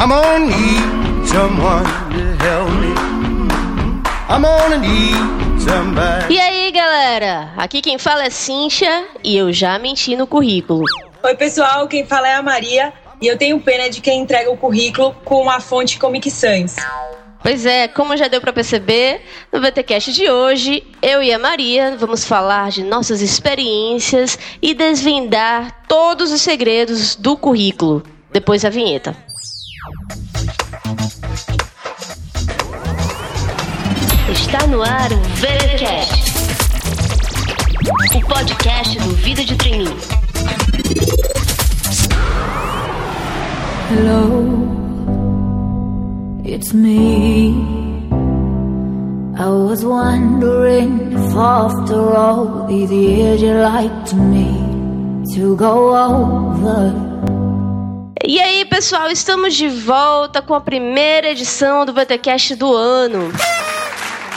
I'm gonna need someone to help me. I'm gonna need somebody. E aí, galera? Aqui quem fala é Cíntia e eu já menti no currículo. Oi, pessoal, quem fala é a Maria e eu tenho pena de quem entrega o currículo com a fonte Comic Sans. Pois é, como já deu para perceber, no VTcast de hoje, eu e a Maria vamos falar de nossas experiências e desvendar todos os segredos do currículo. Depois da vinheta. Está no ar o VTcast, o podcast do Vida de Treininho. Hello, it's me. I was wondering if after all these years you'd like to me to go over. E aí, pessoal, estamos de volta com a primeira edição do VTcast do ano.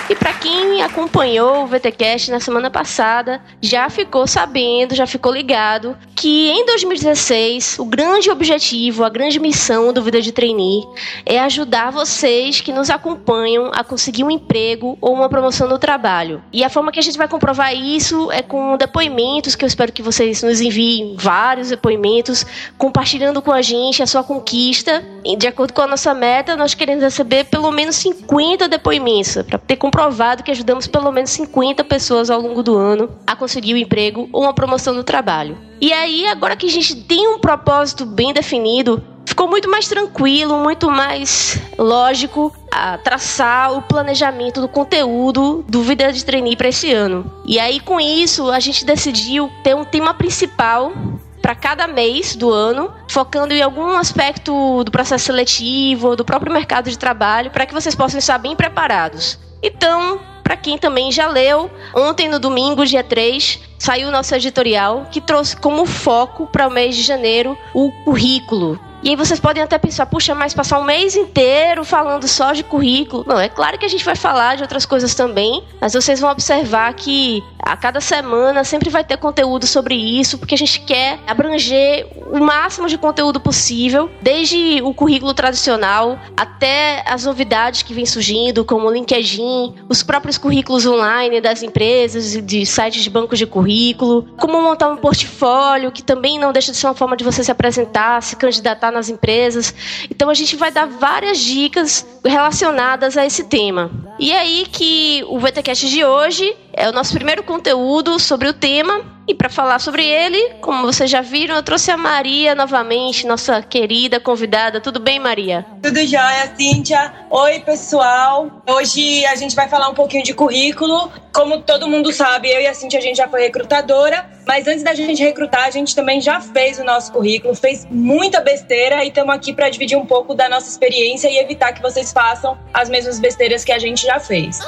E para quem acompanhou o VTcast na semana passada, já ficou sabendo, já ficou ligado que em 2016 o grande objetivo, a grande missão do Vida de Trainee é ajudar vocês que nos acompanham a conseguir um emprego ou uma promoção no trabalho. E a forma que a gente vai comprovar isso é com depoimentos, que eu espero que vocês nos enviem vários depoimentos, compartilhando com a gente a sua conquista. E de acordo com a nossa meta, nós queremos receber pelo menos 50 depoimentos para ter comprovado que ajudamos pelo menos 50 pessoas ao longo do ano a conseguir um emprego ou uma promoção no trabalho. E aí, agora que a gente tem um propósito bem definido, ficou muito mais tranquilo, muito mais lógico a traçar o planejamento do conteúdo do Vida de Trainee para esse ano. E aí, com isso, a gente decidiu ter um tema principal para cada mês do ano, focando em algum aspecto do processo seletivo, do próprio mercado de trabalho, para que vocês possam estar bem preparados. Então, para quem também já leu, ontem no domingo, dia 3, saiu nosso editorial que trouxe como foco para o mês de janeiro o currículo. E aí vocês podem até pensar, puxa, mas passar um mês inteiro falando só de currículo. Não, é claro que a gente vai falar de outras coisas também, mas vocês vão observar que a cada semana sempre vai ter conteúdo sobre isso, porque a gente quer abranger o máximo de conteúdo possível, desde o currículo tradicional até as novidades que vêm surgindo, como o LinkedIn, os próprios currículos online das empresas, de sites de bancos de currículo, como montar um portfólio, que também não deixa de ser uma forma de você se apresentar, se candidatar nas empresas. Então a gente vai dar várias dicas relacionadas a esse tema. E é aí que o VTcast de hoje é o nosso primeiro conteúdo sobre o tema. E para falar sobre ele, como vocês já viram, eu trouxe a Maria novamente, nossa querida convidada. Tudo bem, Maria? Tudo jóia, Cíntia. Oi, pessoal. Hoje a gente vai falar um pouquinho de currículo. Como todo mundo sabe, eu e a Cíntia a gente já foi recrutadora, mas antes da gente recrutar, a gente também já fez o nosso currículo, fez muita besteira e estamos aqui para dividir um pouco da nossa experiência e evitar que vocês façam as mesmas besteiras que a gente já fez.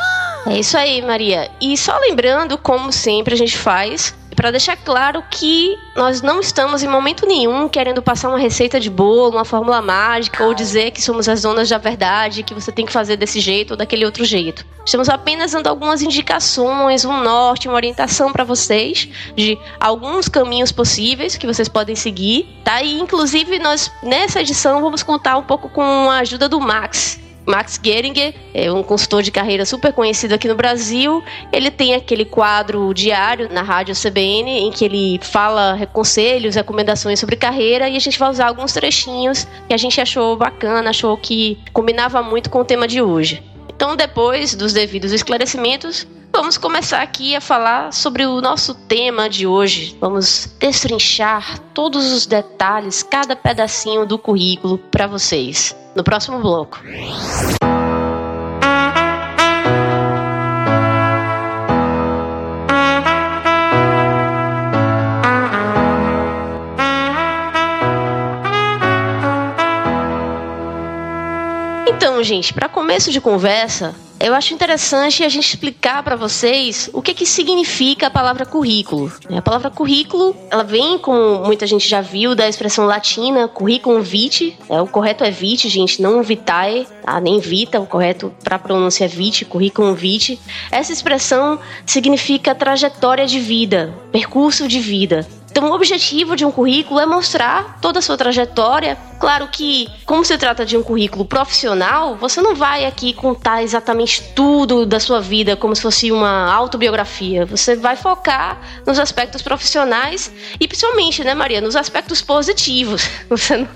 É isso aí, Maria. E só lembrando, como sempre a gente faz, para deixar claro que nós não estamos em momento nenhum querendo passar uma receita de bolo, uma fórmula mágica ou dizer que somos as donas da verdade, que você tem que fazer desse jeito ou daquele outro jeito. Estamos apenas dando algumas indicações, um norte, uma orientação para vocês de alguns caminhos possíveis que vocês podem seguir, tá? E inclusive nós nessa edição vamos contar um pouco com a ajuda do Max, Max Geringer é um consultor de carreira super conhecido aqui no Brasil. Ele tem aquele quadro diário na rádio CBN em que ele fala conselhos, recomendações sobre carreira e a gente vai usar alguns trechinhos que a gente achou bacana, achou que combinava muito com o tema de hoje. Então, depois dos devidos esclarecimentos, vamos começar aqui a falar sobre o nosso tema de hoje. Vamos destrinchar todos os detalhes, cada pedacinho do currículo para vocês no próximo bloco. Então, gente, para começo de conversa, eu acho interessante a gente explicar para vocês o que que significa a palavra currículo. A palavra currículo, ela vem, como muita gente já viu, da expressão latina curriculum vitae. É, o correto é vitae, gente, não vitae, tá? nem vita, o correto para pronúncia é vitae, curriculum vitae. Essa expressão significa trajetória de vida, percurso de vida. Então, o objetivo de um currículo é mostrar toda a sua trajetória. Claro que, como se trata de um currículo profissional, você não vai aqui contar exatamente tudo da sua vida como se fosse uma autobiografia. Você vai focar nos aspectos profissionais e, principalmente, né, Maria, nos aspectos positivos. Você não,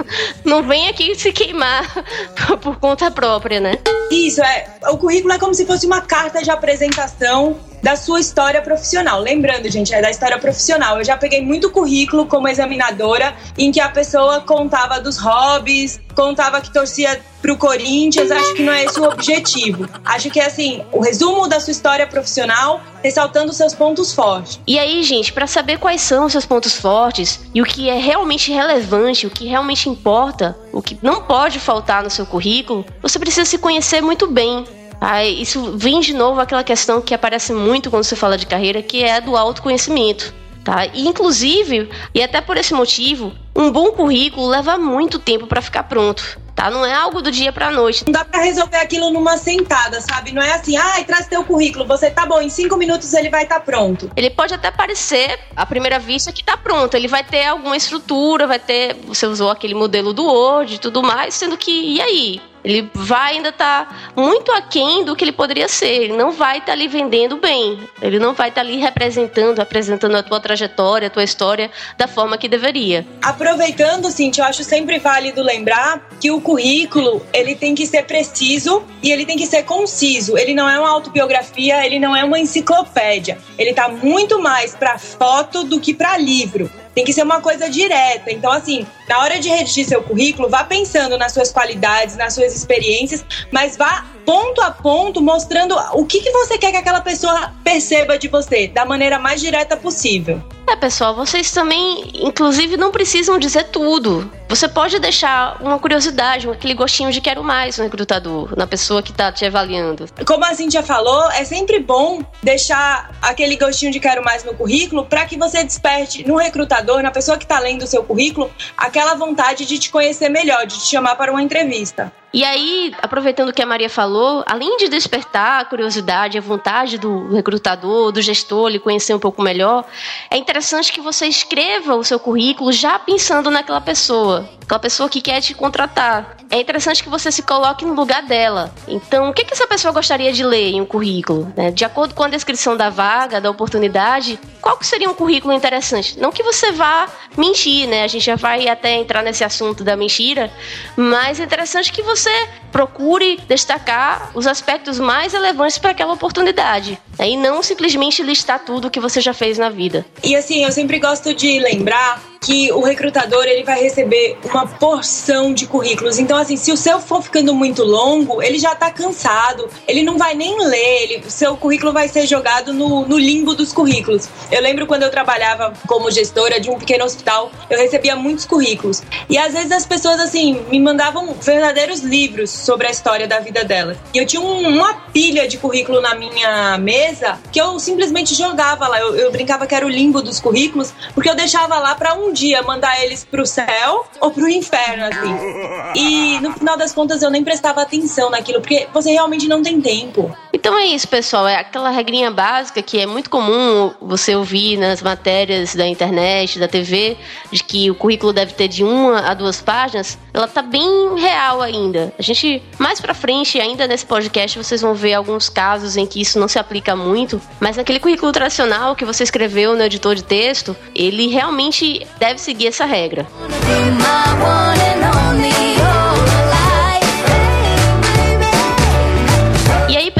não vem aqui se queimar por conta própria, né? Isso, é. O currículo é como se fosse uma carta de apresentação da sua história profissional. Lembrando, gente, é da história profissional. Eu já peguei muito currículo como examinadora em que a pessoa contava dos hobbies, contava que torcia pro Corinthians. Acho que não é esse o objetivo. Acho que é assim, o resumo da sua história profissional, ressaltando seus pontos fortes. E aí, gente, para saber quais são os seus pontos fortes e o que é realmente relevante, o que realmente importa, o que não pode faltar no seu currículo, você precisa se conhecer muito bem. Aí, isso vem de novo aquela questão que aparece muito quando você fala de carreira, que é do autoconhecimento. Tá? E, inclusive, e até por esse motivo, um bom currículo leva muito tempo para ficar pronto. Tá? Não é algo do dia pra noite. Não dá pra resolver aquilo numa sentada, sabe? Não é assim, ai, ah, traz teu currículo, você tá bom, em cinco minutos ele vai estar tá pronto. Ele pode até parecer, à primeira vista, que tá pronto. Ele vai ter alguma estrutura, vai ter. Você usou aquele modelo do Word e tudo mais, sendo que, e aí? Ele vai ainda estar tá muito aquém do que ele poderia ser. Ele não vai estar tá ali vendendo bem. Ele não vai estar tá ali representando, apresentando a tua trajetória, a tua história da forma que deveria. Aproveitando, Cintia, eu acho sempre válido lembrar que o currículo ele tem que ser preciso e ele tem que ser conciso. Ele não é uma autobiografia, ele não é uma enciclopédia. Ele está muito mais para foto do que para livro. Tem que ser uma coisa direta. Então, assim, na hora de redigir seu currículo, vá pensando nas suas qualidades, nas suas experiências, mas vá ponto a ponto mostrando o que, que você quer que aquela pessoa perceba de você, da maneira mais direta possível. É, pessoal, vocês também, inclusive, não precisam dizer tudo. Você pode deixar uma curiosidade, aquele gostinho de quero mais no recrutador, na pessoa que está te avaliando. Como a Cintia falou, é sempre bom deixar aquele gostinho de quero mais no currículo para que você desperte no recrutador, na pessoa que está lendo o seu currículo, aquela vontade de te conhecer melhor, de te chamar para uma entrevista. E aí, aproveitando o que a Maria falou, além de despertar a curiosidade, a vontade do recrutador, do gestor, lhe conhecer um pouco melhor, é interessante que você escreva o seu currículo já pensando naquela pessoa, pessoa aquela pessoa que quer te contratar. É interessante que você se coloque no lugar dela. Então, o que, que essa pessoa gostaria de ler em um currículo? Né? De acordo com a descrição da vaga, da oportunidade, qual que seria um currículo interessante? Não que você vá mentir, né? A gente já vai até entrar nesse assunto da mentira, mas é interessante que você procure destacar os aspectos mais relevantes para aquela oportunidade. Né? E não simplesmente listar tudo que você já fez na vida. E assim, eu sempre gosto de lembrar que o recrutador ele vai receber uma porção de currículos. Então, assim, se o seu for ficando muito longo, ele já tá cansado, ele não vai nem ler, ele, seu currículo vai ser jogado no, no limbo dos currículos. Eu lembro quando eu trabalhava como gestora de um pequeno hospital, eu recebia muitos currículos. E às vezes as pessoas, assim, me mandavam verdadeiros livros sobre a história da vida delas. E eu tinha um, uma pilha de currículo na minha mesa que eu simplesmente jogava lá. Eu, eu brincava que era o limbo dos currículos, porque eu deixava lá para um dia mandar eles pro céu ou pro inferno, assim. E no final das contas eu nem prestava atenção naquilo, porque você realmente não tem tempo. Então é isso, pessoal. É aquela regrinha básica que é muito comum você ouvir nas matérias da internet, da TV, de que o currículo deve ter de uma a duas páginas. Ela tá bem real ainda. A gente, mais pra frente, ainda nesse podcast, vocês vão ver alguns casos em que isso não se aplica muito. Mas naquele currículo tradicional que você escreveu no editor de texto, ele realmente deve seguir essa regra. Aí,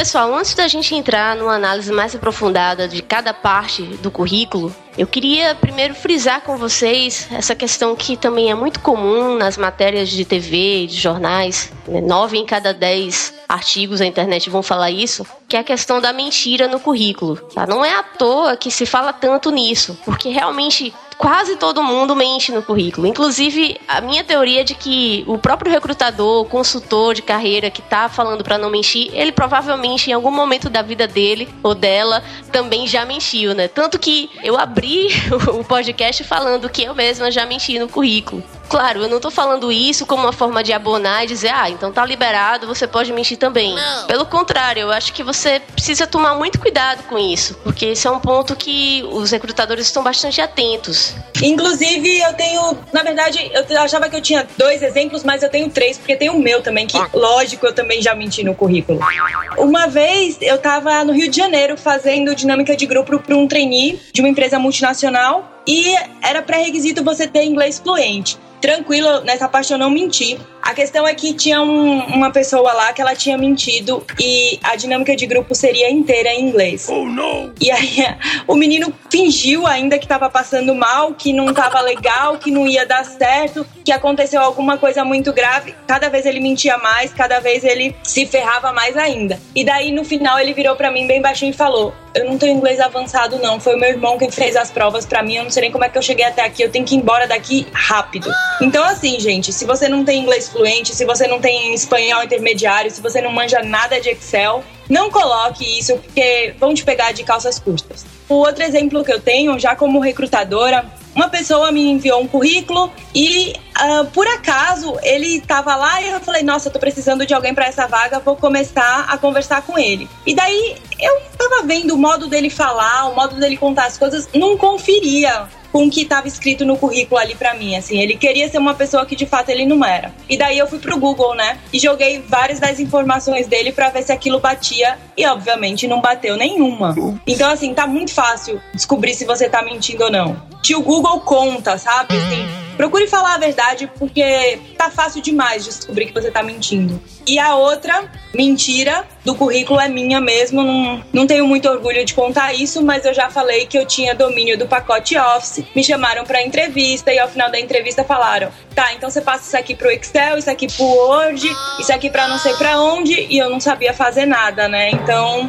pessoal, antes da gente entrar numa análise mais aprofundada de cada parte do currículo, eu queria primeiro frisar com vocês essa questão que também é muito comum nas matérias de TV, de jornais. Né? Nove em cada dez artigos na internet vão falar isso, que é a questão da mentira no currículo. Tá? Não é à toa que se fala tanto nisso, porque realmente quase todo mundo mente no currículo. Inclusive, a minha teoria é de que o próprio recrutador, consultor de carreira que tá falando para não mentir, ele provavelmente em algum momento da vida dele ou dela também já mentiu, né? Tanto que eu abri o podcast falando que eu mesma já menti no currículo. Claro, eu não tô falando isso como uma forma de abonar e dizer, ah, então tá liberado, você pode mentir também. Não. Pelo contrário, eu acho que você precisa tomar muito cuidado com isso, porque esse é um ponto que os recrutadores estão bastante atentos. Inclusive, eu tenho, na verdade, eu achava que eu tinha dois exemplos, mas eu tenho três, porque tem o meu também, que, lógico, eu também já menti no currículo. Uma vez eu tava no Rio de Janeiro fazendo dinâmica de grupo para um trainee de uma empresa multinacional e era pré-requisito você ter inglês fluente tranquilo, nessa parte eu não menti. A questão é que tinha um, uma pessoa lá que ela tinha mentido e a dinâmica de grupo seria inteira em inglês. Oh, não! E aí o menino fingiu ainda que estava passando mal, que não estava legal, que não ia dar certo, que aconteceu alguma coisa muito grave. Cada vez ele mentia mais, cada vez ele se ferrava mais ainda. E daí no final ele virou para mim bem baixinho e falou: eu não tenho inglês avançado, não. Foi o meu irmão quem fez as provas para mim. Eu não sei nem como é que eu cheguei até aqui. Eu tenho que ir embora daqui rápido. Então, assim, gente, se você não tem inglês fluente, se você não tem espanhol intermediário, se você não manja nada de Excel, não coloque isso, porque vão te pegar de calças curtas. O outro exemplo que eu tenho, já como recrutadora, uma pessoa me enviou um currículo e uh, por acaso ele estava lá e eu falei, nossa, tô precisando de alguém para essa vaga, vou começar a conversar com ele. E daí eu estava vendo o modo dele falar, o modo dele contar as coisas, não conferia com o que estava escrito no currículo ali para mim, assim, ele queria ser uma pessoa que de fato ele não era. E daí eu fui pro Google, né, e joguei várias das informações dele para ver se aquilo batia e obviamente não bateu nenhuma. Então assim, tá muito fácil descobrir se você tá mentindo ou não. Tio Google conta, sabe? Assim, procure falar a verdade porque tá fácil demais descobrir que você tá mentindo. E a outra mentira do currículo é minha mesmo, não, não tenho muito orgulho de contar isso, mas eu já falei que eu tinha domínio do pacote Office. Me chamaram para entrevista e ao final da entrevista falaram: "Tá, então você passa isso aqui pro Excel, isso aqui pro Word, isso aqui para não sei para onde" e eu não sabia fazer nada, né? Então,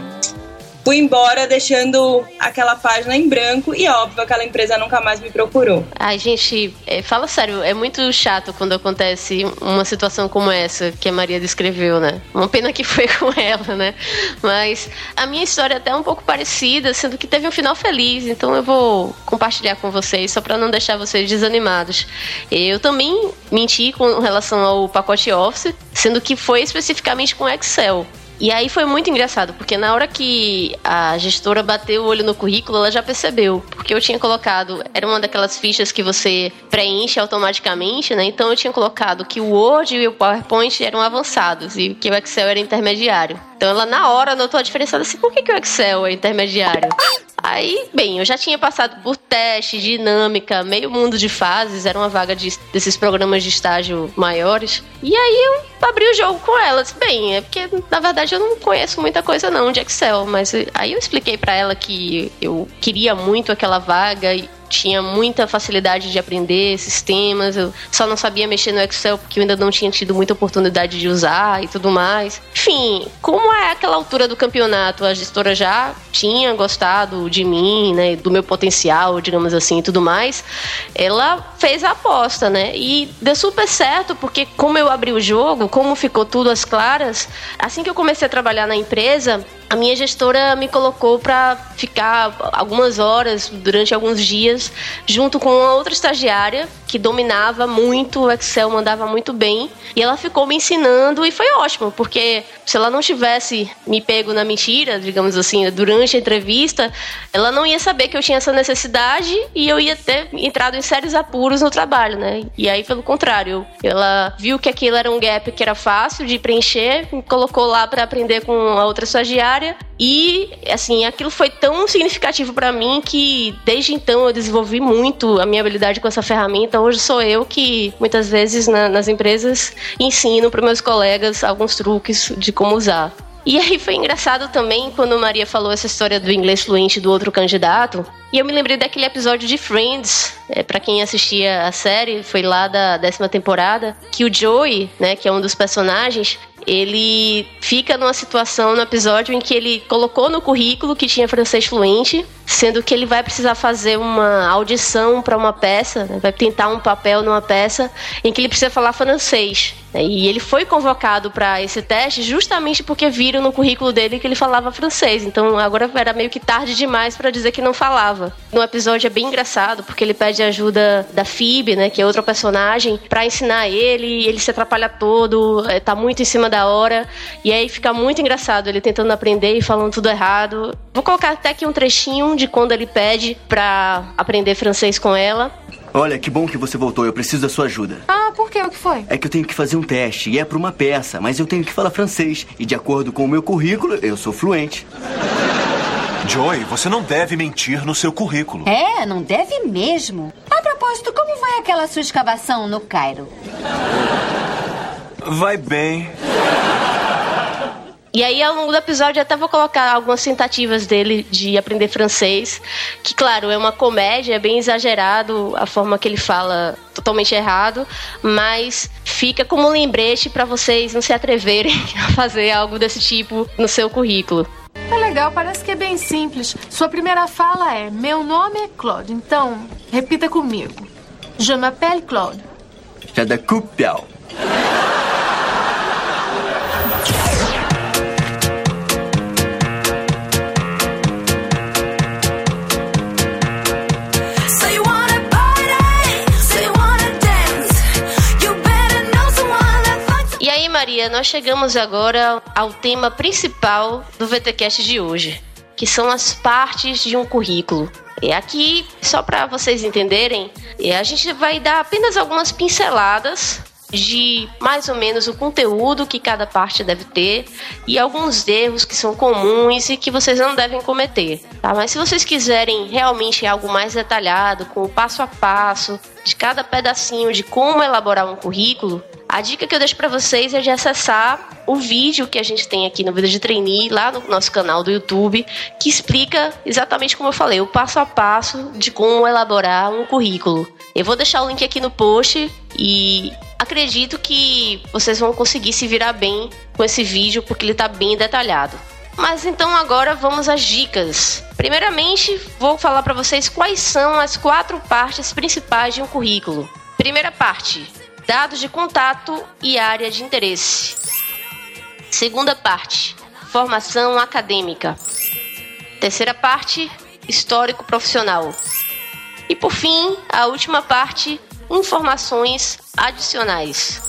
fui embora deixando aquela página em branco e óbvio aquela empresa nunca mais me procurou. Ai, gente, é, fala sério, é muito chato quando acontece uma situação como essa que a Maria descreveu, né? Uma pena que foi com ela, né? Mas a minha história é até um pouco parecida, sendo que teve um final feliz, então eu vou compartilhar com vocês só para não deixar vocês desanimados. Eu também menti com relação ao pacote Office, sendo que foi especificamente com Excel. E aí foi muito engraçado, porque na hora que a gestora bateu o olho no currículo, ela já percebeu, porque eu tinha colocado, era uma daquelas fichas que você preenche automaticamente, né? Então eu tinha colocado que o Word e o PowerPoint eram avançados e que o Excel era intermediário. Então ela na hora notou a diferença assim, por que, que o Excel é intermediário? Aí, bem, eu já tinha passado por teste, dinâmica, meio mundo de fases, era uma vaga de, desses programas de estágio maiores. E aí eu abri o jogo com ela. Disse, bem, é porque na verdade eu não conheço muita coisa não de Excel, mas aí eu expliquei para ela que eu queria muito aquela vaga e tinha muita facilidade de aprender sistemas, eu só não sabia mexer no Excel porque eu ainda não tinha tido muita oportunidade de usar e tudo mais. Enfim, como é aquela altura do campeonato, a gestora já tinha gostado de mim, né, do meu potencial, digamos assim, e tudo mais, ela fez a aposta, né? E deu super certo, porque como eu abri o jogo, como ficou tudo às claras, assim que eu comecei a trabalhar na empresa, a minha gestora me colocou para ficar algumas horas durante alguns dias junto com outra estagiária que dominava muito o Excel, mandava muito bem, e ela ficou me ensinando e foi ótimo, porque se ela não tivesse me pego na mentira, digamos assim, durante a entrevista, ela não ia saber que eu tinha essa necessidade e eu ia ter entrado em sérios apuros no trabalho, né? E aí, pelo contrário, ela viu que aquilo era um gap que era fácil de preencher, me colocou lá para aprender com a outra estagiária e assim, aquilo foi tão significativo para mim que desde então eu desenvolvi muito a minha habilidade com essa ferramenta hoje sou eu que muitas vezes na, nas empresas ensino para meus colegas alguns truques de como usar. E aí foi engraçado também quando Maria falou essa história do inglês fluente do outro candidato. E eu me lembrei daquele episódio de Friends, é, para quem assistia a série, foi lá da décima temporada, que o Joey, né, que é um dos personagens, ele fica numa situação no episódio em que ele colocou no currículo que tinha francês fluente, sendo que ele vai precisar fazer uma audição para uma peça, né? vai tentar um papel numa peça em que ele precisa falar francês. Né? E ele foi convocado para esse teste justamente porque viram no currículo dele que ele falava francês. Então agora era meio que tarde demais para dizer que não falava. No episódio é bem engraçado porque ele pede ajuda da Phoebe, né, que é outra personagem, para ensinar ele. Ele se atrapalha todo, é, tá muito em cima da hora e aí fica muito engraçado ele tentando aprender e falando tudo errado. Vou colocar até aqui um trechinho de quando ele pede para aprender francês com ela. Olha, que bom que você voltou. Eu preciso da sua ajuda. Ah, por quê? O que foi? É que eu tenho que fazer um teste e é para uma peça, mas eu tenho que falar francês. E de acordo com o meu currículo, eu sou fluente. Joy, você não deve mentir no seu currículo. É, não deve mesmo. A propósito, como vai aquela sua escavação no Cairo? Vai bem. E aí, ao longo do episódio, eu até vou colocar algumas tentativas dele de aprender francês. Que, claro, é uma comédia, é bem exagerado a forma que ele fala totalmente errado, mas fica como um lembrete para vocês não se atreverem a fazer algo desse tipo no seu currículo. É legal, parece que é bem simples. Sua primeira fala é: Meu nome é Claude, então repita comigo. Je m'appelle Claude. Já da Cupel. Maria, nós chegamos agora ao tema principal do VTcast de hoje, que são as partes de um currículo. E aqui, só para vocês entenderem, a gente vai dar apenas algumas pinceladas de mais ou menos o conteúdo que cada parte deve ter e alguns erros que são comuns e que vocês não devem cometer, tá? Mas se vocês quiserem realmente algo mais detalhado, com o passo a passo de cada pedacinho de como elaborar um currículo, a dica que eu deixo para vocês é de acessar o vídeo que a gente tem aqui no Vida de Trainee, lá no nosso canal do YouTube, que explica exatamente como eu falei, o passo a passo de como elaborar um currículo. Eu vou deixar o link aqui no post e acredito que vocês vão conseguir se virar bem com esse vídeo porque ele está bem detalhado. Mas então agora vamos às dicas. Primeiramente, vou falar para vocês quais são as quatro partes principais de um currículo. Primeira parte: dados de contato e área de interesse. Segunda parte, formação acadêmica. Terceira parte, histórico profissional. E por fim, a última parte, informações adicionais.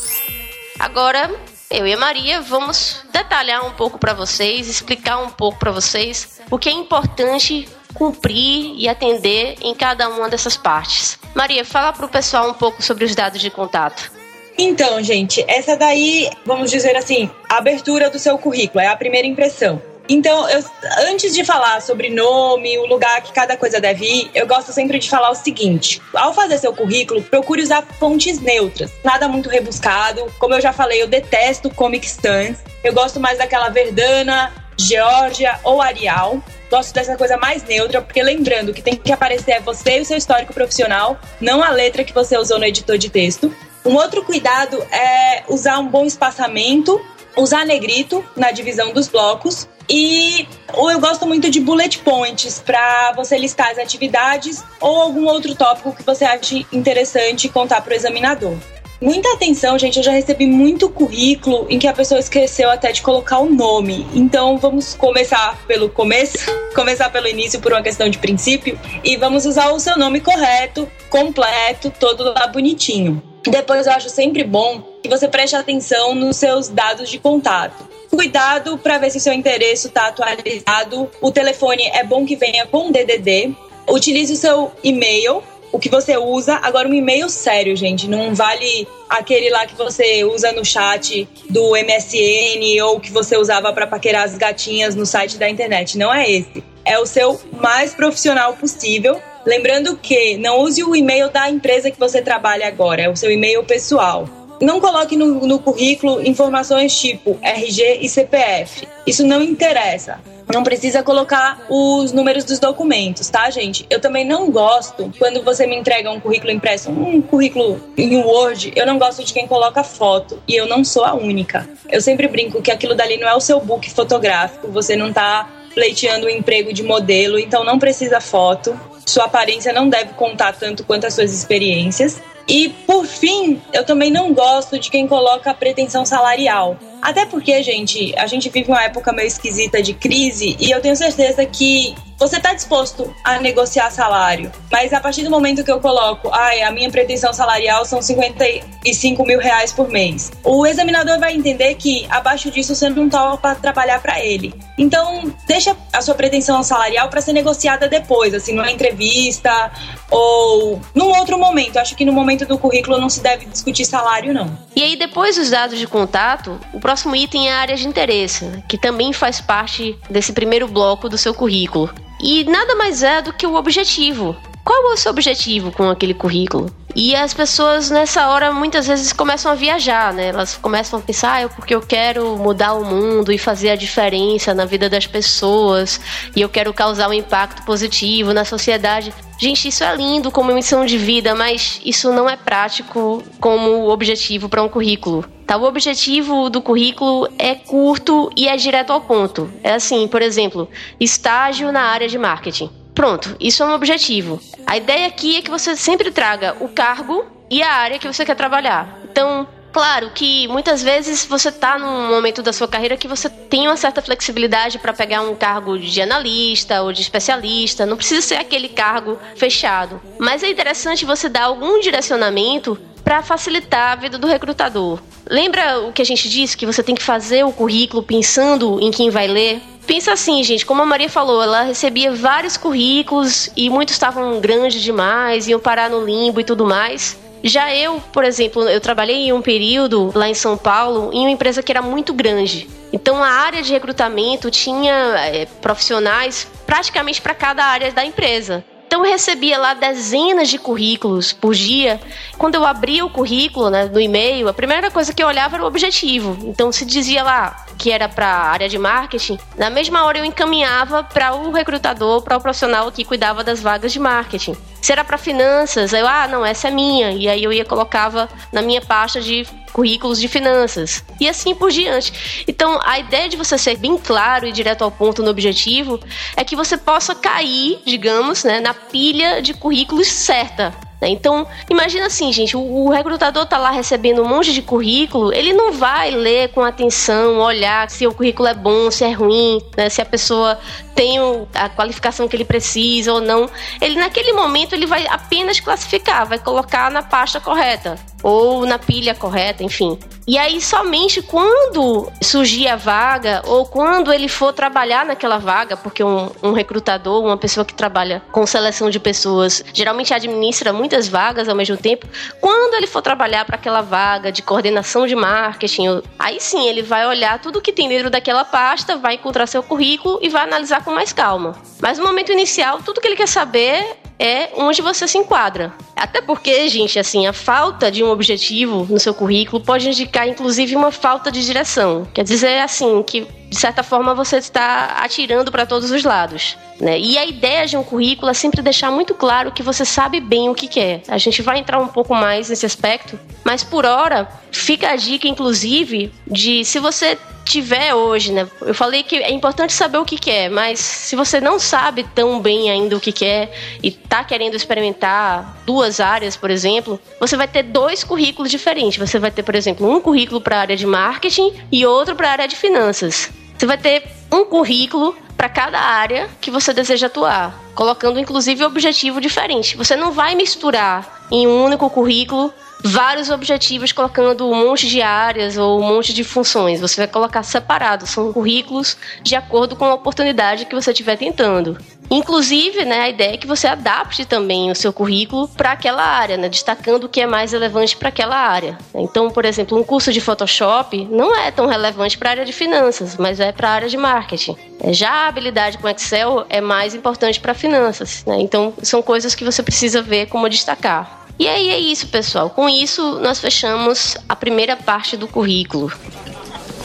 Agora, eu e a Maria vamos detalhar um pouco para vocês, explicar um pouco para vocês o que é importante cumprir e atender em cada uma dessas partes. Maria, fala para o pessoal um pouco sobre os dados de contato. Então, gente, essa daí, vamos dizer assim, a abertura do seu currículo, é a primeira impressão. Então, eu, antes de falar sobre nome, o lugar que cada coisa deve ir, eu gosto sempre de falar o seguinte: ao fazer seu currículo, procure usar fontes neutras, nada muito rebuscado. Como eu já falei, eu detesto Comic Sans. Eu gosto mais daquela Verdana, Georgia ou Arial. Gosto dessa coisa mais neutra, porque lembrando que tem que aparecer é você e o seu histórico profissional, não a letra que você usou no editor de texto. Um outro cuidado é usar um bom espaçamento, usar negrito na divisão dos blocos e eu gosto muito de bullet points para você listar as atividades ou algum outro tópico que você ache interessante contar para o examinador. Muita atenção, gente. Eu já recebi muito currículo em que a pessoa esqueceu até de colocar o nome. Então vamos começar pelo começo, começar pelo início por uma questão de princípio e vamos usar o seu nome correto, completo, todo lá bonitinho. Depois eu acho sempre bom que você preste atenção nos seus dados de contato. Cuidado para ver se seu endereço está atualizado. O telefone é bom que venha com DDD. Utilize o seu e-mail o que você usa. Agora, um e-mail sério, gente. Não vale aquele lá que você usa no chat do MSN ou que você usava para paquerar as gatinhas no site da internet. Não é esse. É o seu mais profissional possível. Lembrando que não use o e-mail da empresa que você trabalha agora, é o seu e-mail pessoal. Não coloque no, no currículo informações tipo RG e CPF. Isso não interessa. Não precisa colocar os números dos documentos, tá, gente? Eu também não gosto quando você me entrega um currículo impresso, um currículo em Word, eu não gosto de quem coloca foto e eu não sou a única. Eu sempre brinco que aquilo dali não é o seu book fotográfico, você não tá pleiteando um emprego de modelo, então não precisa foto. Sua aparência não deve contar tanto quanto as suas experiências. E, por fim, eu também não gosto de quem coloca a pretensão salarial. Até porque, gente, a gente vive uma época meio esquisita de crise e eu tenho certeza que você está disposto a negociar salário, mas a partir do momento que eu coloco, ai, a minha pretensão salarial são 55 mil reais por mês, o examinador vai entender que abaixo disso você não está para trabalhar para ele. Então, deixa a sua pretensão salarial para ser negociada depois, assim, numa entrevista ou num outro momento. Acho que no momento do currículo não se deve discutir salário, não. E aí, depois dos dados de contato, o próximo item é a área de interesse, que também faz parte desse primeiro bloco do seu currículo. E nada mais é do que o objetivo. Qual é o seu objetivo com aquele currículo? E as pessoas nessa hora muitas vezes começam a viajar, né? Elas começam a pensar, ah, é porque eu quero mudar o mundo e fazer a diferença na vida das pessoas, e eu quero causar um impacto positivo na sociedade. Gente, isso é lindo como missão de vida, mas isso não é prático como objetivo para um currículo. Tá? O objetivo do currículo é curto e é direto ao ponto. É assim, por exemplo, estágio na área de marketing. Pronto, isso é um objetivo. A ideia aqui é que você sempre traga o cargo e a área que você quer trabalhar. Então, Claro que muitas vezes você está num momento da sua carreira que você tem uma certa flexibilidade para pegar um cargo de analista ou de especialista, não precisa ser aquele cargo fechado. Mas é interessante você dar algum direcionamento para facilitar a vida do recrutador. Lembra o que a gente disse que você tem que fazer o currículo pensando em quem vai ler? Pensa assim, gente, como a Maria falou, ela recebia vários currículos e muitos estavam grandes demais, iam parar no limbo e tudo mais. Já eu, por exemplo, eu trabalhei em um período lá em São Paulo em uma empresa que era muito grande. Então a área de recrutamento tinha é, profissionais praticamente para cada área da empresa. Então eu recebia lá dezenas de currículos por dia. Quando eu abria o currículo né, no e-mail, a primeira coisa que eu olhava era o objetivo. Então se dizia lá que era para a área de marketing, na mesma hora eu encaminhava para o recrutador, para o profissional que cuidava das vagas de marketing. Se era para finanças, eu, ah, não, essa é minha. E aí eu ia colocava na minha pasta de currículos de finanças e assim por diante. Então, a ideia de você ser bem claro e direto ao ponto no objetivo é que você possa cair, digamos, né, na pilha de currículos certa. Né? Então, imagina assim, gente, o, recrutador tá lá recebendo um monte de currículo, ele não vai ler com atenção, olhar se o currículo é bom, se é ruim, né? se a pessoa tem a qualificação que ele precisa ou não. Ele naquele momento ele vai apenas classificar, vai colocar na pasta correta ou na pilha correta, enfim. E aí, somente quando surgir a vaga ou quando ele for trabalhar naquela vaga, porque um, um recrutador, uma pessoa que trabalha com seleção de pessoas, geralmente administra muitas vagas ao mesmo tempo, quando ele for trabalhar para aquela vaga de coordenação de marketing, aí sim ele vai olhar tudo que tem dentro daquela pasta, vai encontrar seu currículo e vai analisar com mais calma. Mas no momento inicial, tudo que ele quer saber é onde você se enquadra. Até porque, gente, assim, a falta de um objetivo no seu currículo pode indicar, inclusive, uma falta de direção. Quer dizer, assim, que de certa forma você está atirando para todos os lados. Né? E a ideia de um currículo é sempre deixar muito claro que você sabe bem o que quer. A gente vai entrar um pouco mais nesse aspecto, mas por hora fica a dica, inclusive, de se você tiver hoje, né? Eu falei que é importante saber o que quer, mas se você não sabe tão bem ainda o que quer e tá querendo experimentar duas áreas, por exemplo, você vai ter dois currículos diferentes. Você vai ter, por exemplo, um currículo para a área de marketing e outro para a área de finanças. Você vai ter um currículo para cada área que você deseja atuar, colocando inclusive objetivo diferente. Você não vai misturar em um único currículo vários objetivos colocando um monte de áreas ou um monte de funções. Você vai colocar separado, são currículos de acordo com a oportunidade que você estiver tentando. Inclusive, né, a ideia é que você adapte também o seu currículo para aquela área, né, destacando o que é mais relevante para aquela área. Então, por exemplo, um curso de Photoshop não é tão relevante para a área de finanças, mas é para a área de marketing. Já a habilidade com Excel é mais importante para finanças. Né? Então, são coisas que você precisa ver como destacar. E aí é isso, pessoal. Com isso, nós fechamos a primeira parte do currículo.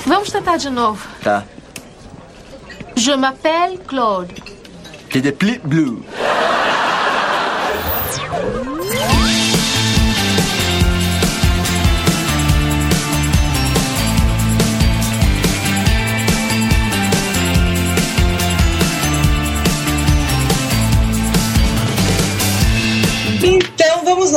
Vamos tentar de novo. Tá. Je m'appelle Claude. Que de pli blue.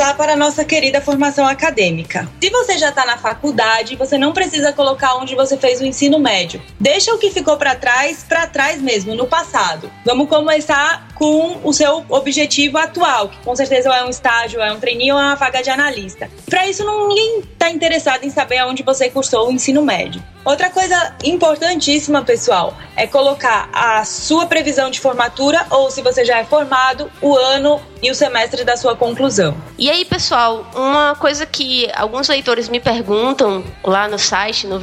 Lá para a nossa querida formação acadêmica. Se você já está na faculdade, você não precisa colocar onde você fez o ensino médio. Deixa o que ficou para trás, para trás mesmo, no passado. Vamos começar com o seu objetivo atual, que com certeza é um estágio, é um treininho é uma vaga de analista. Para isso, ninguém está interessado em saber onde você cursou o ensino médio. Outra coisa importantíssima, pessoal, é colocar a sua previsão de formatura ou, se você já é formado, o ano e o semestre da sua conclusão. E aí, pessoal, uma coisa que alguns leitores me perguntam lá no site, no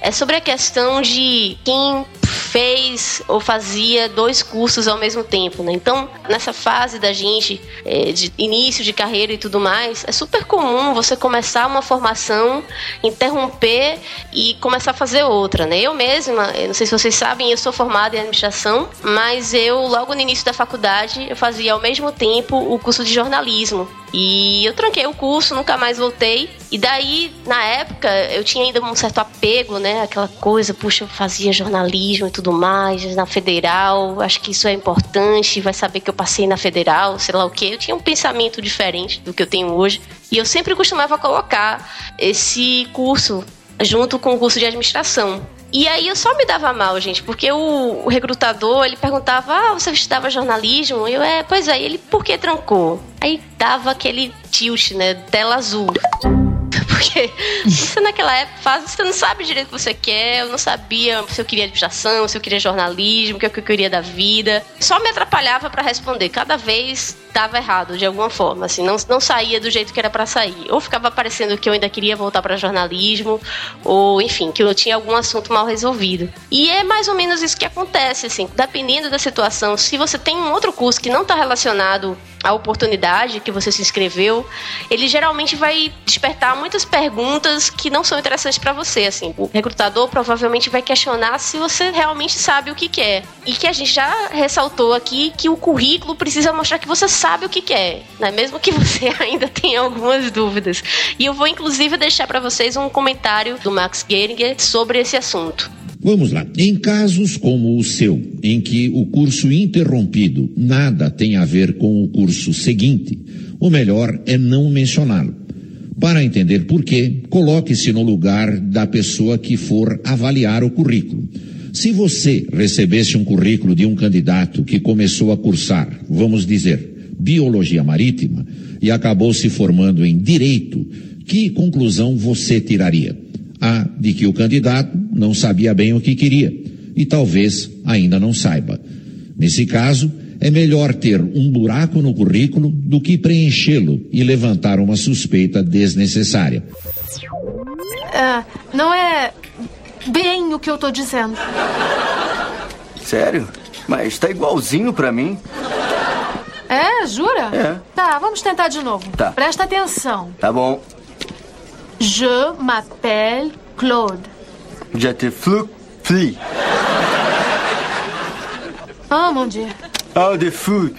é sobre a questão de quem fez ou fazia dois cursos ao mesmo tempo, né? Então, nessa fase da gente, é, de início de carreira e tudo mais, é super comum você começar uma formação, interromper e começar a fazer outra, né? Eu mesma, não sei se vocês sabem, eu sou formada em administração, mas eu, logo no início da faculdade, eu fazia ao mesmo tempo o curso de jornalismo. E eu tranquei o curso, nunca mais voltei. E daí, na época, eu tinha ainda um certo apego, né? Aquela coisa, puxa, eu fazia jornalismo e tudo mais, na federal, acho que isso é importante, vai saber que eu passei na federal, sei lá o quê. Eu tinha um pensamento diferente do que eu tenho hoje. E eu sempre costumava colocar esse curso junto com o curso de administração. E aí eu só me dava mal, gente, porque o, recrutador, ele perguntava, ah, você estudava jornalismo? Eu, é, pois é, ele, por que trancou? Aí dava aquele tilt, né, tela azul. Porque você naquela época você não sabe direito o que você quer, eu não sabia se eu queria administração, se eu queria jornalismo, o que eu queria da vida. Só me atrapalhava para responder. Cada vez estava errado de alguma forma, assim, não, não saía do jeito que era para sair. Ou ficava parecendo que eu ainda queria voltar para jornalismo, ou enfim, que eu tinha algum assunto mal resolvido. E é mais ou menos isso que acontece, assim, dependendo da situação. Se você tem um outro curso que não está relacionado à oportunidade que você se inscreveu, ele geralmente vai despertar muitas perguntas que não são interessantes para você, assim. O recrutador provavelmente vai questionar se você realmente sabe o que quer. E que a gente já ressaltou aqui que o currículo precisa mostrar que você sabe o que quer, né? Mesmo que você ainda tenha algumas dúvidas. E eu vou inclusive deixar para vocês um comentário do Max Geringer sobre esse assunto. Vamos lá. Em casos como o seu, em que o curso interrompido nada tem a ver com o curso seguinte, o melhor é não mencioná-lo. Para entender por quê, coloque-se no lugar da pessoa que for avaliar o currículo. Se você recebesse um currículo de um candidato que começou a cursar, vamos dizer, biologia marítima e acabou se formando em direito, que conclusão você tiraria? A de que o candidato não sabia bem o que queria e talvez ainda não saiba. Nesse caso, é melhor ter um buraco no currículo do que preenchê-lo e levantar uma suspeita desnecessária. É, não é bem o que eu tô dizendo. Sério? Mas tá igualzinho pra mim. É, jura? É. Tá, vamos tentar de novo. Tá. Presta atenção. Tá bom. Je m'appelle Claude. Já te flu, fli. Ah, mon Dieu. Ah, de food.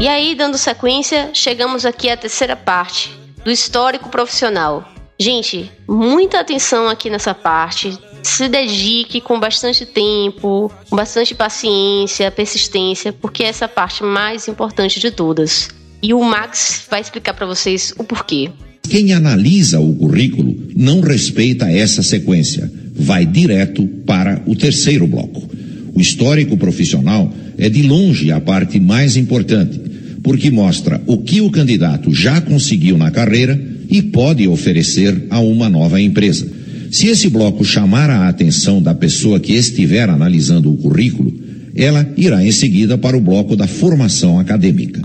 E aí, dando sequência, chegamos aqui à terceira parte do histórico profissional. Gente, muita atenção aqui nessa parte. Se dedique com bastante tempo, com bastante paciência, persistência, porque é essa parte mais importante de todas. E o Max vai explicar para vocês o porquê. Quem analisa o currículo não respeita essa sequência, vai direto para o terceiro bloco. O histórico profissional é de longe a parte mais importante, porque mostra o que o candidato já conseguiu na carreira e pode oferecer a uma nova empresa. Se esse bloco chamar a atenção da pessoa que estiver analisando o currículo, ela irá em seguida para o bloco da formação acadêmica.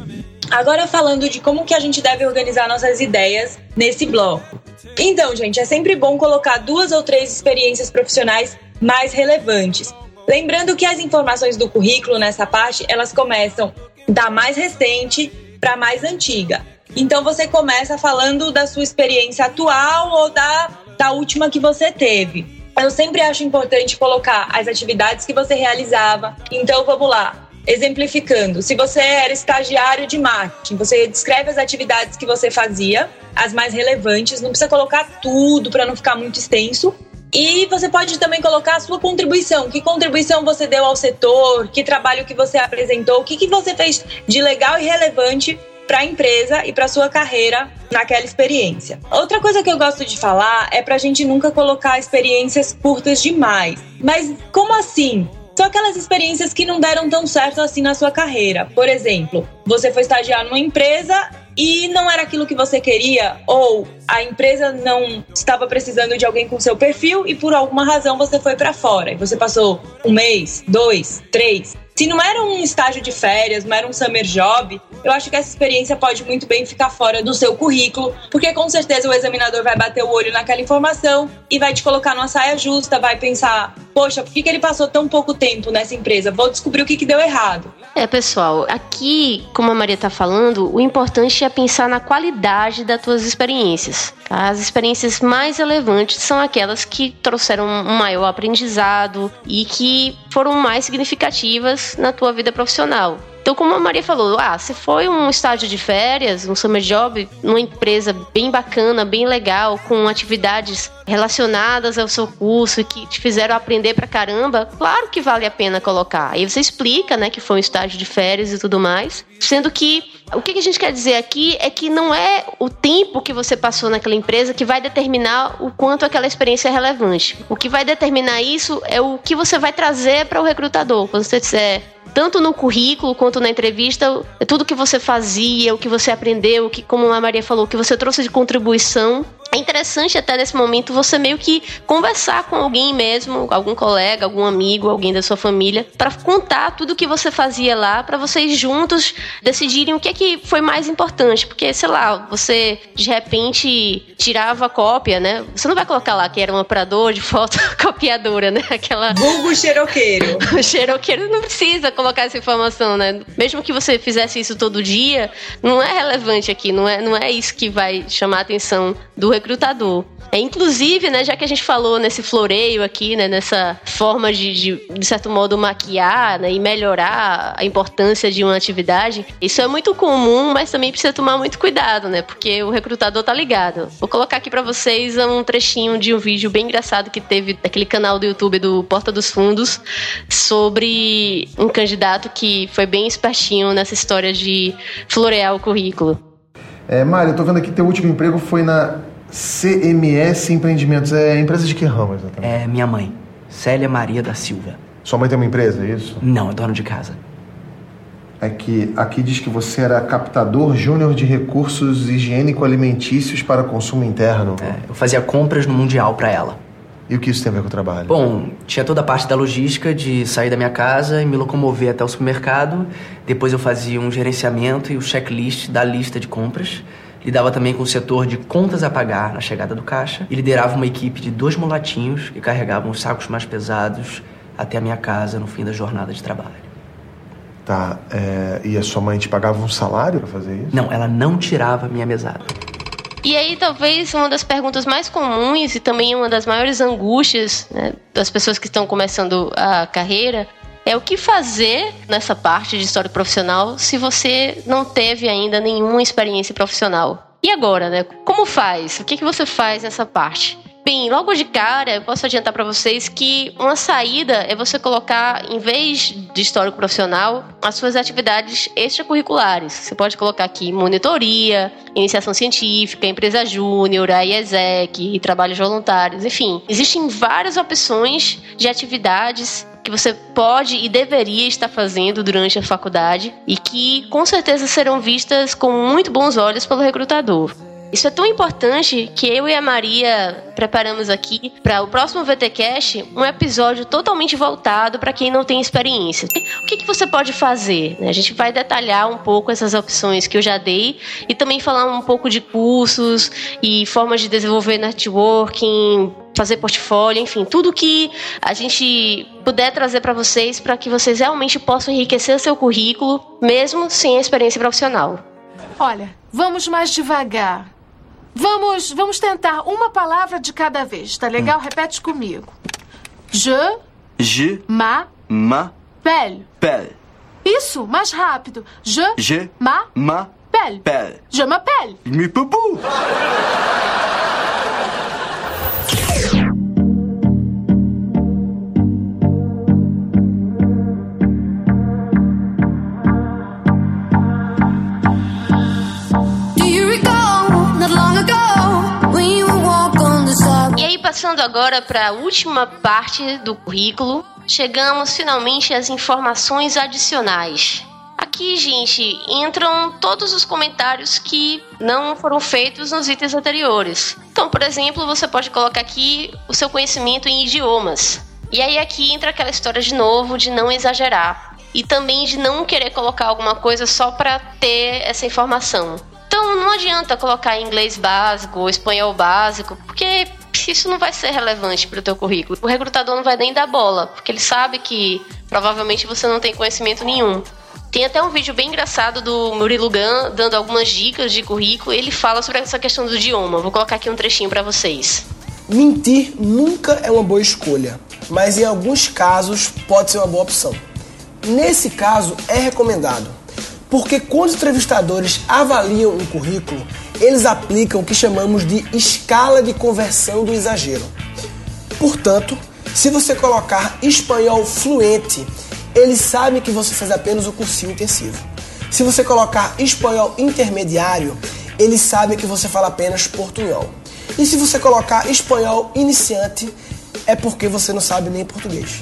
Agora falando de como que a gente deve organizar nossas ideias nesse bloco. Então, gente, é sempre bom colocar duas ou três experiências profissionais mais relevantes. Lembrando que as informações do currículo nessa parte, elas começam da mais recente para a mais antiga. Então você começa falando da sua experiência atual ou da, da última que você teve. Eu sempre acho importante colocar as atividades que você realizava. Então vamos lá. exemplificando, se você era estagiário de marketing, você descreve as atividades que você fazia, as mais relevantes, não precisa colocar tudo para não ficar muito extenso. E você pode também colocar a sua contribuição. Que contribuição você deu ao setor? Que trabalho que você apresentou? O que, que você fez de legal e relevante para a empresa e para sua carreira naquela experiência. Outra coisa que eu gosto de falar é para a gente nunca colocar experiências curtas demais. Mas como assim? São aquelas experiências que não deram tão certo assim na sua carreira. Por exemplo, você foi estagiar numa empresa e não era aquilo que você queria, ou a empresa não estava precisando de alguém com seu perfil e por alguma razão você foi para fora. E você passou um mês, dois, três, se não era um estágio de férias, não era um summer job, eu acho que essa experiência pode muito bem ficar fora do seu currículo, porque com certeza o examinador vai bater o olho naquela informação e vai te colocar numa saia justa, vai pensar, poxa, por que, que ele passou tão pouco tempo nessa empresa? Vou descobrir o que, que deu errado. É, pessoal, aqui, como a Maria está falando, o importante é pensar na qualidade das tuas experiências. As experiências mais relevantes são aquelas que trouxeram um maior aprendizado e que foram mais significativas na tua vida profissional. Então, como a Maria falou, ah, se foi um estágio de férias, um summer job, numa empresa bem bacana, bem legal, com atividades relacionadas ao seu curso que te fizeram aprender pra caramba, claro que vale a pena colocar. Aí você explica, né, que foi um estágio de férias e tudo mais, sendo que o que a gente quer dizer aqui é que não é o tempo que você passou naquela empresa que vai determinar o quanto aquela experiência é relevante. O que vai determinar isso é o que você vai trazer para o recrutador. Quando você disser tanto no currículo quanto na entrevista, é tudo que você fazia, o que você aprendeu, o que, como a Maria falou, o que você trouxe de contribuição. É interessante até nesse momento você meio que conversar com alguém mesmo, algum colega, algum amigo, alguém da sua família, para contar tudo o que você fazia lá, para vocês juntos decidirem o que é que foi mais importante, porque sei lá, você de repente tirava cópia, né? Você não vai colocar lá que era um operador de fotocopiadora, né? Aquela vulgo xeroqueiro. o xeroqueiro não precisa colocar essa informação, né? Mesmo que você fizesse isso todo dia, não é relevante aqui, não é, não é isso que vai chamar a atenção do recrutador. É, inclusive, né, já que a gente falou nesse floreio aqui, né, nessa forma de, de, de certo modo, maquiar né, e melhorar a importância de uma atividade, isso é muito comum, mas também precisa tomar muito cuidado, né, porque o recrutador tá ligado. Vou colocar aqui para vocês um trechinho de um vídeo bem engraçado que teve naquele canal do YouTube do Porta dos Fundos sobre um candidato que foi bem espertinho nessa história de florear o currículo. É, Mário, eu tô vendo aqui que teu último emprego foi na CMS Empreendimentos. É empresa de que ramo exatamente? É minha mãe, Célia Maria da Silva. Sua mãe tem uma empresa, é isso? Não, é dono de casa. É que aqui diz que você era captador júnior de recursos higiênico-alimentícios para consumo interno. É, eu fazia compras no Mundial para ela. E o que isso tem a ver com o trabalho? Bom, tinha toda a parte da logística de sair da minha casa e me locomover até o supermercado. Depois eu fazia um gerenciamento e o checklist da lista de compras. Lidava também com o setor de contas a pagar na chegada do caixa e liderava uma equipe de dois mulatinhos que carregavam os sacos mais pesados até a minha casa no fim da jornada de trabalho. Tá, é, e a sua mãe te pagava um salário para fazer isso? Não, ela não tirava minha mesada. E aí, talvez uma das perguntas mais comuns e também uma das maiores angústias né, das pessoas que estão começando a carreira é o que fazer nessa parte de história profissional se você não teve ainda nenhuma experiência profissional. E agora, né? Como faz? O que, que você faz nessa parte? Bem, logo de cara, eu posso adiantar para vocês que uma saída é você colocar, em vez de histórico profissional, as suas atividades extracurriculares. Você pode colocar aqui monitoria, iniciação científica, empresa júnior, IESEC, trabalhos voluntários, enfim. Existem várias opções de atividades que você pode e deveria estar fazendo durante a faculdade e que com certeza serão vistas com muito bons olhos pelo recrutador. Isso é tão importante que eu e a Maria preparamos aqui para o próximo VTcast um episódio totalmente voltado para quem não tem experiência. O que, que você pode fazer? A gente vai detalhar um pouco essas opções que eu já dei e também falar um pouco de cursos e formas de desenvolver networking, fazer portfólio, enfim, tudo que a gente puder trazer para vocês para que vocês realmente possam enriquecer o seu currículo, mesmo sem a experiência profissional. Olha, vamos mais devagar. Vamos, vamos tentar uma palavra de cada vez, tá legal? Hum. Repete comigo. Je. Je. Ma. Ma. Pelle. Pelle. Isso, mais rápido. Je, Je ma, ma pelle. pelle. Je m'appelle. Me pupu. Passando agora para a última parte do currículo, chegamos finalmente às informações adicionais. Aqui, gente, entram todos os comentários que não foram feitos nos itens anteriores. Então, por exemplo, você pode colocar aqui o seu conhecimento em idiomas. E aí aqui entra aquela história de novo de não exagerar e também de não querer colocar alguma coisa só para ter essa informação. Então não adianta colocar inglês básico ou espanhol básico, porque isso não vai ser relevante para o teu currículo. O recrutador não vai nem dar bola, porque ele sabe que provavelmente você não tem conhecimento nenhum. Tem até um vídeo bem engraçado do Murilo Gun dando algumas dicas de currículo. Ele fala sobre essa questão do idioma. Vou colocar aqui um trechinho para vocês. Mentir nunca é uma boa escolha, mas em alguns casos pode ser uma boa opção. Nesse caso, é recomendado, porque quando os entrevistadores avaliam um currículo, eles aplicam o que chamamos de escala de conversão do exagero. Portanto, se você colocar espanhol fluente, eles sabem que você fez apenas o cursinho intensivo. Se você colocar espanhol intermediário, eles sabem que você fala apenas portunhol. E se você colocar espanhol iniciante, é porque você não sabe nem português.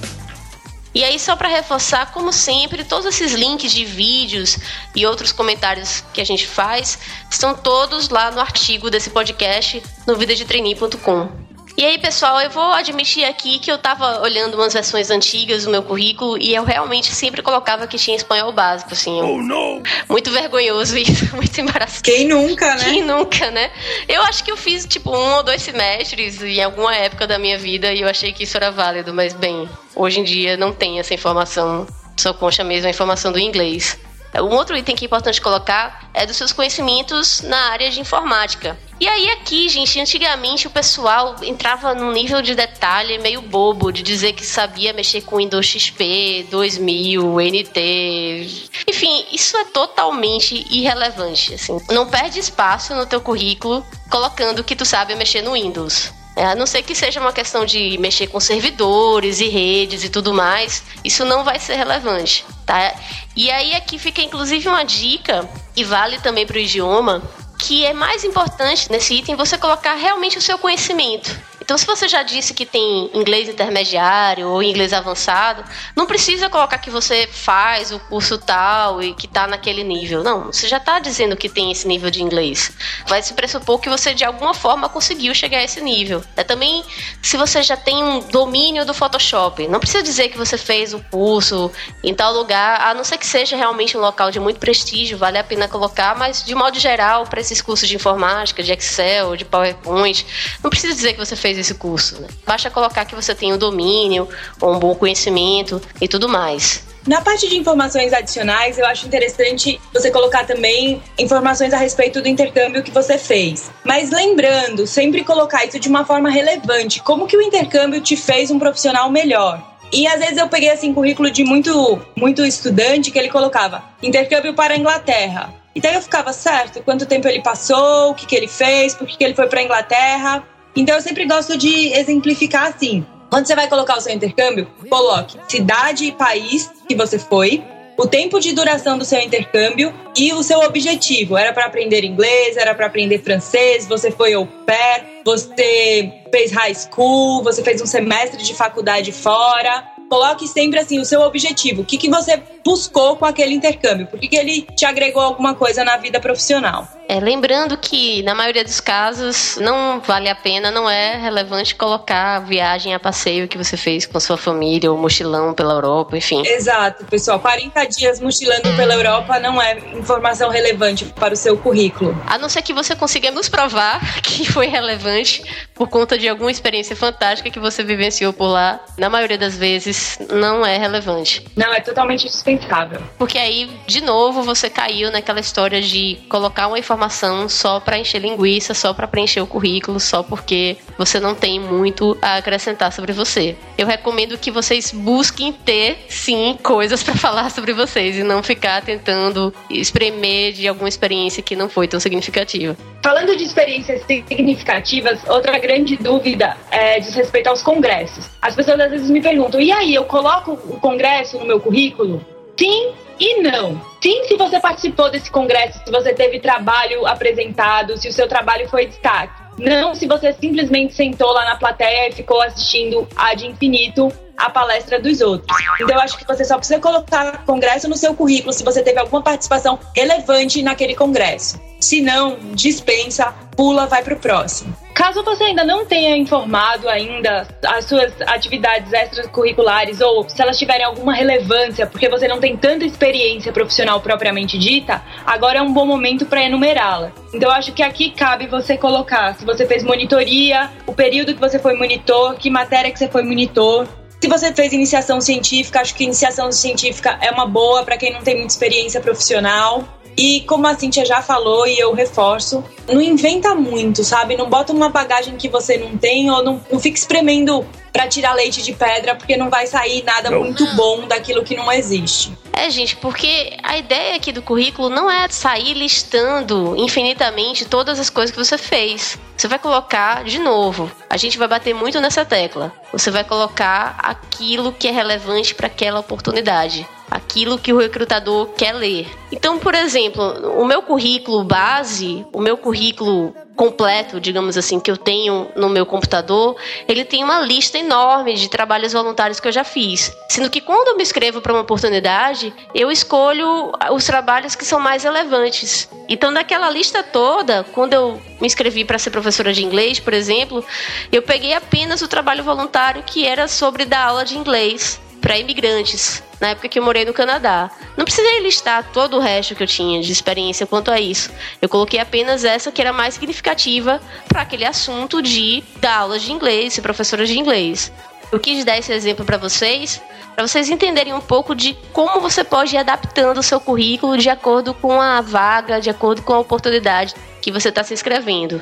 E aí, só para reforçar, como sempre, todos esses links de vídeos e outros comentários que a gente faz estão todos lá no artigo desse podcast no vidadetrainee.com. E aí, pessoal, eu vou admitir aqui que eu tava olhando umas versões antigas do meu currículo e eu realmente sempre colocava que tinha espanhol básico, assim. Oh, não! Muito vergonhoso isso, muito embaraçoso. Quem nunca, né? Quem nunca, né? Eu acho que eu fiz, tipo, um ou dois semestres em alguma época da minha vida e eu achei que isso era válido, mas, bem, hoje em dia não tem essa informação. Só concha mesmo a informação do inglês. Um outro item que é importante colocar é dos seus conhecimentos na área de informática. E aí aqui, gente, antigamente o pessoal entrava num nível de detalhe meio bobo de dizer que sabia mexer com Windows XP, 2000, NT. Enfim, isso é totalmente irrelevante, assim. Não perde espaço no teu currículo colocando que tu sabe mexer no Windows. É, a não ser que seja uma questão de mexer com servidores e redes e tudo mais, isso não vai ser relevante, tá? E aí aqui fica inclusive uma dica e vale também para o idioma, que é mais importante nesse item você colocar realmente o seu conhecimento. Então, se você já disse que tem inglês intermediário ou inglês avançado, não precisa colocar que você faz o curso tal e que está naquele nível. Não, você já está dizendo que tem esse nível de inglês. Vai se pressupor que você de alguma forma conseguiu chegar a esse nível. É também se você já tem um domínio do Photoshop. Não precisa dizer que você fez o curso em tal lugar, a não ser que seja realmente um local de muito prestígio, vale a pena colocar, mas de modo geral, para esses cursos de informática, de Excel, de PowerPoint, não precisa dizer que você fez esse curso. Né? Basta colocar que você tem o um domínio, um bom conhecimento e tudo mais. Na parte de informações adicionais, eu acho interessante você colocar também informações a respeito do intercâmbio que você fez. Mas lembrando, sempre colocar isso de uma forma relevante. Como que o intercâmbio te fez um profissional melhor? E às vezes eu peguei assim currículo de muito muito estudante que ele colocava intercâmbio para a Inglaterra. E daí eu ficava certo, quanto tempo ele passou, o que, que ele fez, por que, que ele foi para a Inglaterra. Então eu sempre gosto de exemplificar assim. Quando você vai colocar o seu intercâmbio, coloque cidade e país que você foi, o tempo de duração do seu intercâmbio e o seu objetivo. Era para aprender inglês, era para aprender francês, você foi au pair, você fez high school, você fez um semestre de faculdade fora. Coloque sempre assim o seu objetivo. O que, que você buscou com aquele intercâmbio? Por que, que ele te agregou alguma coisa na vida profissional? É, lembrando que, na maioria dos casos, não vale a pena, não é relevante colocar a viagem a passeio que você fez com sua família, ou mochilão pela Europa, enfim. Exato, pessoal. 40 dias mochilando pela Europa não é informação relevante para o seu currículo. A não ser que você consiga nos provar que foi relevante por conta de alguma experiência fantástica que você vivenciou por lá. Na maioria das vezes, não é relevante. Não, é totalmente dispensável indispensável. Porque aí, de novo, você caiu naquela história de colocar uma informação só para encher linguiça, só para preencher o currículo, só porque você não tem muito a acrescentar sobre você. Eu recomendo que vocês busquem ter, sim, coisas para falar sobre vocês e não ficar tentando espremer de alguma experiência que não foi tão significativa. Falando de experiências significativas, outra grande dúvida é diz respeito aos congressos. As pessoas às vezes me perguntam: e aí, eu coloco o congresso no meu currículo? Sim e não. Sim, se você participou desse congresso, se você teve trabalho apresentado, se o seu trabalho foi destaque. Não se você simplesmente sentou lá na plateia e ficou assistindo ad infinito a palestra dos outros. Então eu acho que você só precisa colocar congresso no seu currículo se você teve alguma participação relevante naquele congresso. Se não, dispensa, pula, vai pro próximo. Caso você ainda não tenha informado ainda as suas atividades extracurriculares ou se elas tiverem alguma relevância, porque você não tem tanta experiência profissional propriamente dita, agora é um bom momento para enumerá-la. Então eu acho que aqui cabe você colocar se você fez monitoria, o período que você foi monitor, que matéria que você foi monitor, se você fez iniciação científica, acho que iniciação científica é uma boa para quem não tem muita experiência profissional. E como a Cintia já falou e eu reforço, não inventa muito, sabe? Não bota uma bagagem que você não tem ou não, não fica espremendo para tirar leite de pedra, porque não vai sair nada não. muito bom daquilo que não existe. É, gente, porque a ideia aqui do currículo não é sair listando infinitamente todas as coisas que você fez. Você vai colocar, de novo, a gente vai bater muito nessa tecla. Você vai colocar aquilo que é relevante para aquela oportunidade aquilo que o recrutador quer ler. Então, por exemplo, o meu currículo base, o meu currículo completo, digamos assim, que eu tenho no meu computador, ele tem uma lista enorme de trabalhos voluntários que eu já fiz. Sendo que quando eu me inscrevo para uma oportunidade, eu escolho os trabalhos que são mais relevantes. Então, daquela lista toda, quando eu me inscrevi para ser professora de inglês, por exemplo, eu peguei apenas o trabalho voluntário que era sobre dar aula de inglês para imigrantes, na época que eu morei no Canadá. Não precisei listar todo o resto que eu tinha de experiência quanto a isso. Eu coloquei apenas essa que era mais significativa para aquele assunto de dar aulas de inglês, ser professora de inglês. Eu quis dar esse exemplo para vocês, para vocês entenderem um pouco de como você pode ir adaptando o seu currículo de acordo com a vaga, de acordo com a oportunidade que você está se inscrevendo.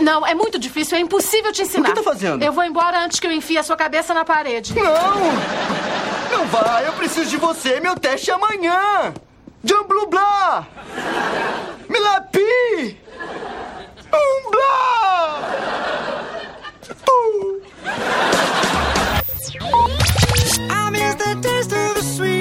Não, é muito difícil, é impossível te ensinar. O que tá fazendo? Eu vou embora antes que eu enfie a sua cabeça na parede. Não! Não vai, eu preciso de você, meu teste é amanhã! Jamblubla! Milapi! Umbla! Uh! I miss the taste of the sweet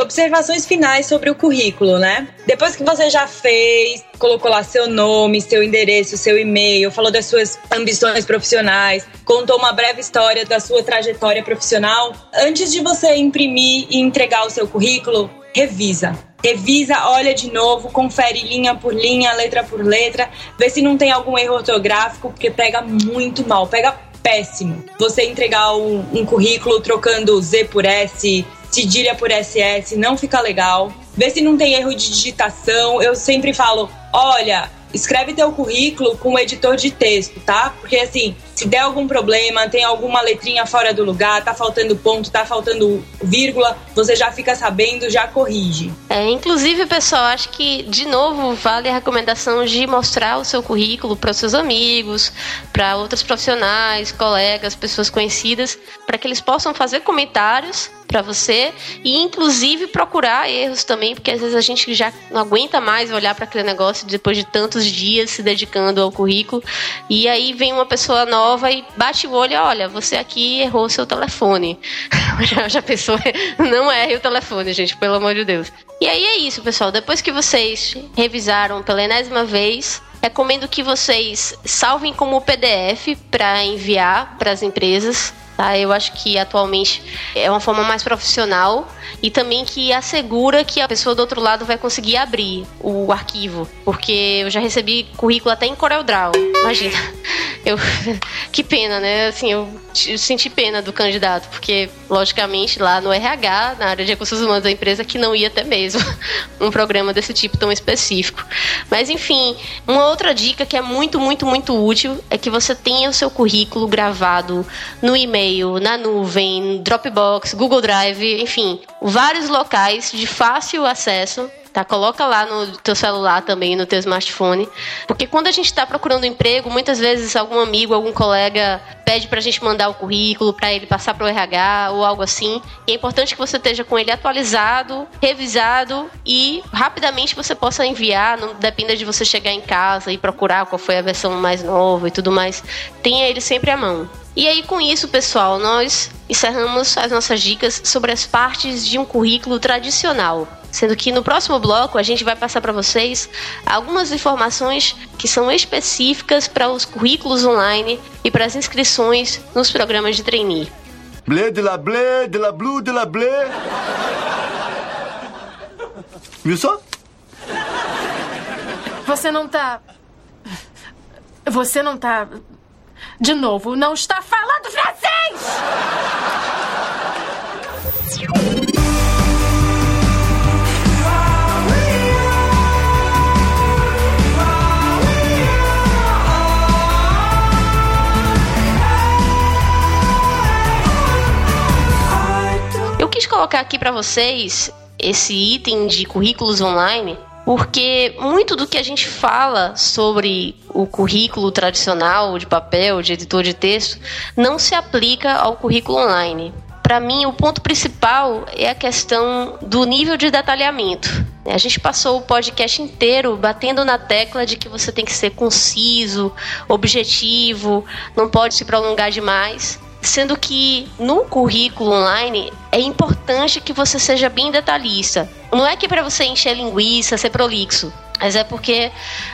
observações finais sobre o currículo, né? Depois que você já fez, colocou lá seu nome, seu endereço, seu e-mail, falou das suas ambições profissionais, contou uma breve história da sua trajetória profissional, antes de você imprimir e entregar o seu currículo, revisa. Revisa, olha de novo, confere linha por linha, letra por letra, vê se não tem algum erro ortográfico, porque pega muito mal, pega péssimo. Você entregar um, um currículo trocando Z por S, cedilha por SS, não fica legal. Vê se não tem erro de digitação. Eu sempre falo, olha, escreve teu currículo com o editor de texto, tá? Porque assim, se der algum problema, tem alguma letrinha fora do lugar, tá faltando ponto, tá faltando vírgula, você já fica sabendo, já corrige. É, inclusive, pessoal, acho que de novo vale a recomendação de mostrar o seu currículo para seus amigos, para outros profissionais, colegas, pessoas conhecidas, para que eles possam fazer comentários para você e inclusive procurar erros também, porque às vezes a gente já não aguenta mais olhar para aquele negócio depois de tantos dias se dedicando ao currículo e aí vem uma pessoa nova e bate o olho, olha, você aqui errou seu telefone. já, já pensou? Não erre o telefone, gente, pelo amor de Deus. E aí é isso, pessoal. Depois que vocês revisaram pela enésima vez, recomendo que vocês salvem como PDF para enviar para as empresas. Tá? Eu acho que atualmente é uma forma mais profissional e também que assegura que a pessoa do outro lado vai conseguir abrir o arquivo, porque eu já recebi currículo até em CorelDRAW, imagina. eu que pena, né? Assim, eu, senti pena do candidato, porque logicamente lá no RH, na área de recursos humanos da empresa, que não ia até mesmo um programa desse tipo tão específico. Mas enfim, uma outra dica que é muito, muito, muito útil é que você tenha o seu currículo gravado no e-mail, na nuvem, Dropbox, Google Drive, enfim, vários locais de fácil acesso tá? Coloca lá no teu celular também, no teu smartphone. Porque quando a gente está procurando emprego, muitas vezes algum amigo, algum colega pede pra gente mandar o currículo para ele passar pro RH ou algo assim. E é importante que você esteja com ele atualizado, revisado e rapidamente você possa enviar, não dependa de você chegar em casa e procurar qual foi a versão mais nova e tudo mais. Tenha ele sempre à mão. E aí, com isso, pessoal, nós encerramos as nossas dicas sobre as partes de um currículo tradicional. Sendo que no próximo bloco a gente vai passar para vocês algumas informações que são específicas para os currículos online e para as inscrições nos programas de trainee. Blé de la blé, de la blue, de la blé. Viu só? Você não tá. Você não tá. De novo, não está falando francês! Colocar aqui para vocês esse item de currículos online porque muito do que a gente fala sobre o currículo tradicional de papel, de editor de texto, não se aplica ao currículo online. Para mim, o ponto principal é a questão do nível de detalhamento. A gente passou o podcast inteiro batendo na tecla de que você tem que ser conciso, objetivo, não pode se prolongar demais. Sendo que no currículo online é importante que você seja bem detalhista. Não é que para você encher linguiça, ser prolixo, mas é porque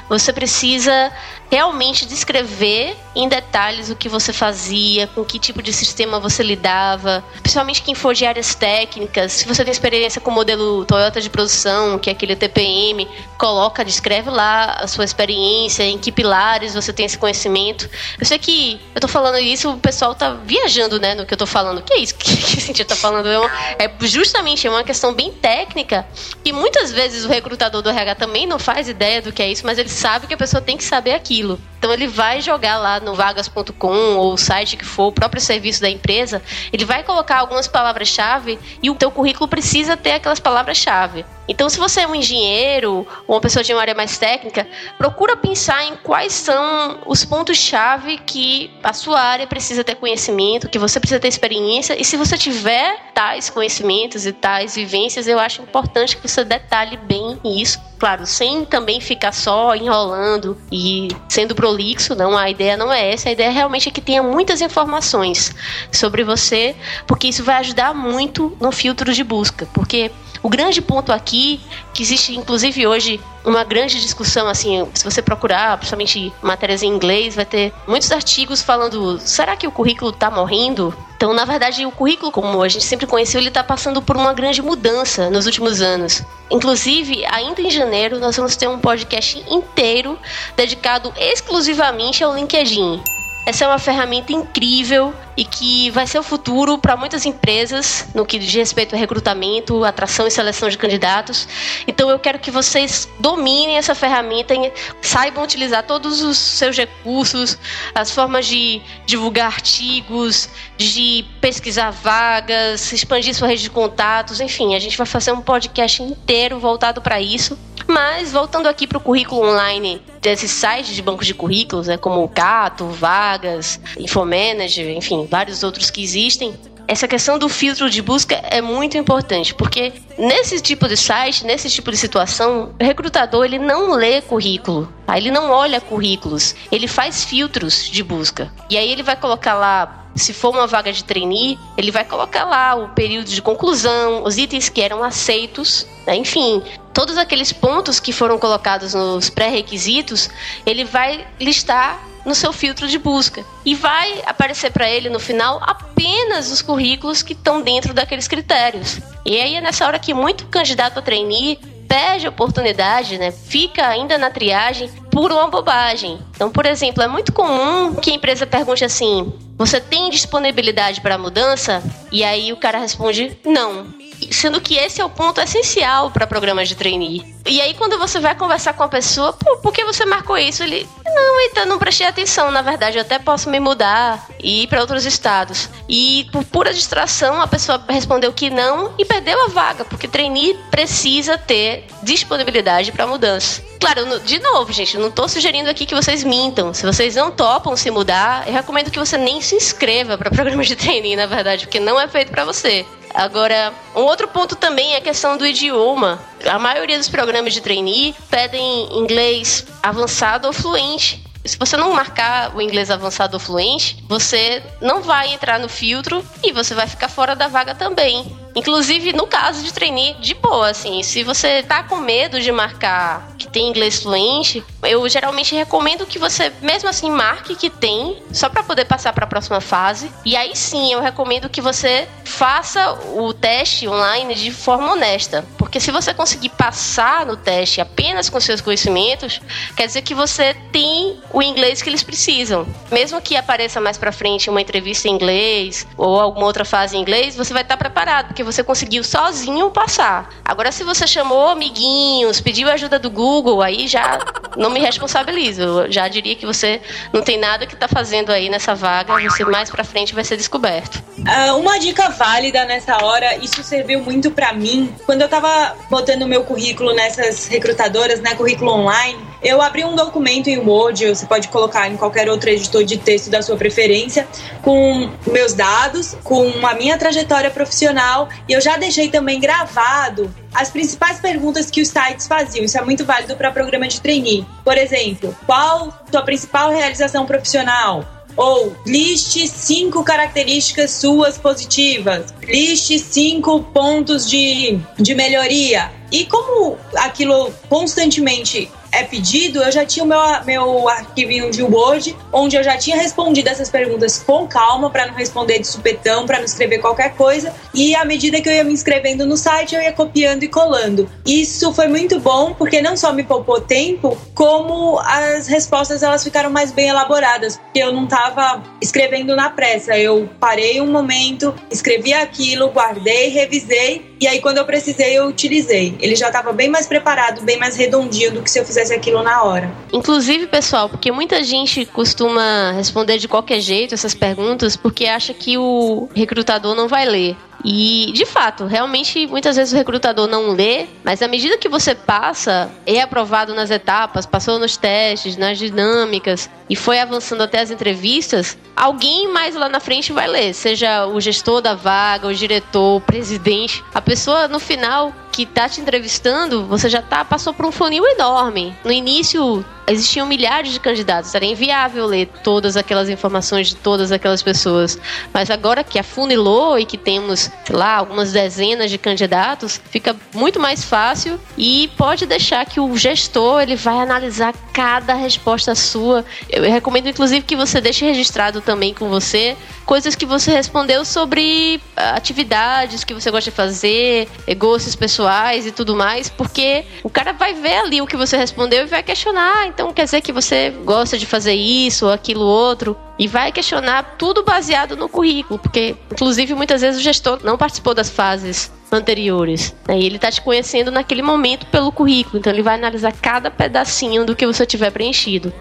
você precisa realmente descrever em detalhes o que você fazia, com que tipo de sistema você lidava, principalmente quem for de áreas técnicas. Se você tem experiência com o modelo Toyota de produção, que é aquele TPM, coloca, descreve lá a sua experiência, em que pilares você tem esse conhecimento. Eu sei que eu tô falando isso, o pessoal tá viajando, né, no que eu tô falando. Que é isso que, que a gente tá falando? É, uma, é justamente uma questão bem técnica e muitas vezes o recrutador do RH também não faz ideia do que é isso, mas ele sabe que a pessoa tem que saber aquilo. Então ele vai jogar lá no vagas.com ou o site que for, o próprio serviço da empresa, ele vai colocar algumas palavras-chave e o teu currículo precisa ter aquelas palavras-chave. Então, se você é um engenheiro ou uma pessoa de uma área mais técnica, procura pensar em quais são os pontos-chave que a sua área precisa ter conhecimento, que você precisa ter experiência. E se você tiver tais conhecimentos e tais vivências, eu acho importante que você detalhe bem isso. Claro, sem também ficar só enrolando e sendo prolixo, não. A ideia não é essa. A ideia realmente é que tenha muitas informações sobre você, porque isso vai ajudar muito no filtro de busca. Porque o grande ponto aqui, que existe inclusive hoje uma grande discussão, assim, se você procurar, principalmente matérias em inglês, vai ter muitos artigos falando: será que o currículo está morrendo? Então, na verdade, o currículo, como a gente sempre conheceu, ele está passando por uma grande mudança nos últimos anos. Inclusive, ainda em janeiro, nós vamos ter um podcast inteiro dedicado exclusivamente ao LinkedIn. Essa é uma ferramenta incrível e que vai ser o futuro para muitas empresas no que diz respeito a recrutamento, atração e seleção de candidatos. Então eu quero que vocês dominem essa ferramenta, saibam utilizar todos os seus recursos, as formas de divulgar artigos, de pesquisar vagas, expandir sua rede de contatos, enfim, a gente vai fazer um podcast inteiro voltado para isso. Mas voltando aqui para o currículo online desses sites de bancos de currículos, né, como o Cato, Vagas, Infomanager, enfim, vários outros que existem, essa questão do filtro de busca é muito importante, porque nesse tipo de site, nesse tipo de situação, o recrutador ele não lê currículo, tá? ele não olha currículos, ele faz filtros de busca. E aí ele vai colocar lá se for uma vaga de trainee, ele vai colocar lá o período de conclusão, os itens que eram aceitos, né? enfim, todos aqueles pontos que foram colocados nos pré-requisitos, ele vai listar no seu filtro de busca. E vai aparecer para ele no final apenas os currículos que estão dentro daqueles critérios. E aí é nessa hora que muito candidato a trainee perde a oportunidade, né? Fica ainda na triagem por uma bobagem. Então, por exemplo, é muito comum que a empresa pergunte assim: você tem disponibilidade para mudança? E aí o cara responde: não. Sendo que esse é o ponto essencial para programas de trainee. E aí, quando você vai conversar com a pessoa, Pô, por que você marcou isso? Ele, não, então não prestei atenção. Na verdade, eu até posso me mudar e ir para outros estados. E por pura distração, a pessoa respondeu que não e perdeu a vaga, porque trainee precisa ter disponibilidade para mudança. Claro, de novo, gente, não estou sugerindo aqui que vocês mintam. Se vocês não topam se mudar, eu recomendo que você nem se inscreva para programas de trainee, na verdade, porque não é feito para você. Agora, um outro ponto também é a questão do idioma. A maioria dos programas de trainee pedem inglês avançado ou fluente. Se você não marcar o inglês avançado ou fluente, você não vai entrar no filtro e você vai ficar fora da vaga também. Inclusive, no caso de trainee, de boa, assim, se você tá com medo de marcar que tem inglês fluente, eu geralmente recomendo que você, mesmo assim, marque que tem, só para poder passar para a próxima fase. E aí sim, eu recomendo que você faça o teste online de forma honesta. Porque se você conseguir passar no teste apenas com seus conhecimentos, quer dizer que você tem o inglês que eles precisam. Mesmo que apareça mais para frente uma entrevista em inglês ou alguma outra fase em inglês, você vai estar preparado, porque você conseguiu sozinho passar. Agora, se você chamou amiguinhos, pediu ajuda do Google, aí já não me responsabilizo. Eu já diria que você não tem nada que está fazendo aí nessa vaga, você mais para frente vai ser descoberto. Uh, uma dica válida nessa hora, isso serviu muito para mim. Quando eu tava botando meu currículo nessas recrutadoras, né, currículo online, eu abri um documento em Word, você pode colocar em qualquer outro editor de texto da sua preferência, com meus dados, com a minha trajetória profissional, e eu já deixei também gravado as principais perguntas que os sites faziam. Isso é muito válido para programa de trainee. Por exemplo, qual sua principal realização profissional? Ou liste cinco características suas positivas. Liste cinco pontos de, de melhoria. E como aquilo constantemente é pedido, eu já tinha o meu, meu arquivinho de Word, onde eu já tinha respondido essas perguntas com calma, para não responder de supetão, para não escrever qualquer coisa. E à medida que eu ia me inscrevendo no site, eu ia copiando e colando. Isso foi muito bom, porque não só me poupou tempo, como as respostas elas ficaram mais bem elaboradas, porque eu não estava escrevendo na pressa. Eu parei um momento, escrevi aquilo, guardei, revisei, e aí quando eu precisei, eu utilizei. Ele já estava bem mais preparado, bem mais redondinho do que se eu fizesse aquilo na hora. Inclusive, pessoal, porque muita gente costuma responder de qualquer jeito essas perguntas porque acha que o recrutador não vai ler. E, de fato, realmente, muitas vezes o recrutador não lê, mas à medida que você passa, é aprovado nas etapas, passou nos testes, nas dinâmicas e foi avançando até as entrevistas, alguém mais lá na frente vai ler, seja o gestor da vaga, o diretor, o presidente. A pessoa, no final, que tá te entrevistando, você já tá, passou por um funil enorme. No início, existiam milhares de candidatos, era inviável ler todas aquelas informações de todas aquelas pessoas. Mas agora que afunilou e que temos, lá, algumas dezenas de candidatos, fica muito mais fácil e pode deixar que o gestor ele vai analisar cada resposta sua. Eu recomendo inclusive que você deixe registrado também com você coisas que você respondeu sobre atividades que você gosta de fazer, gostos pessoais e tudo mais, porque o cara vai ver ali o que você respondeu e vai questionar. Ah, então quer dizer que você gosta de fazer isso ou aquilo outro e vai questionar tudo baseado no currículo, porque inclusive muitas vezes o gestor não participou das fases anteriores. Né? E ele está te conhecendo naquele momento pelo currículo, então ele vai analisar cada pedacinho do que você tiver preenchido.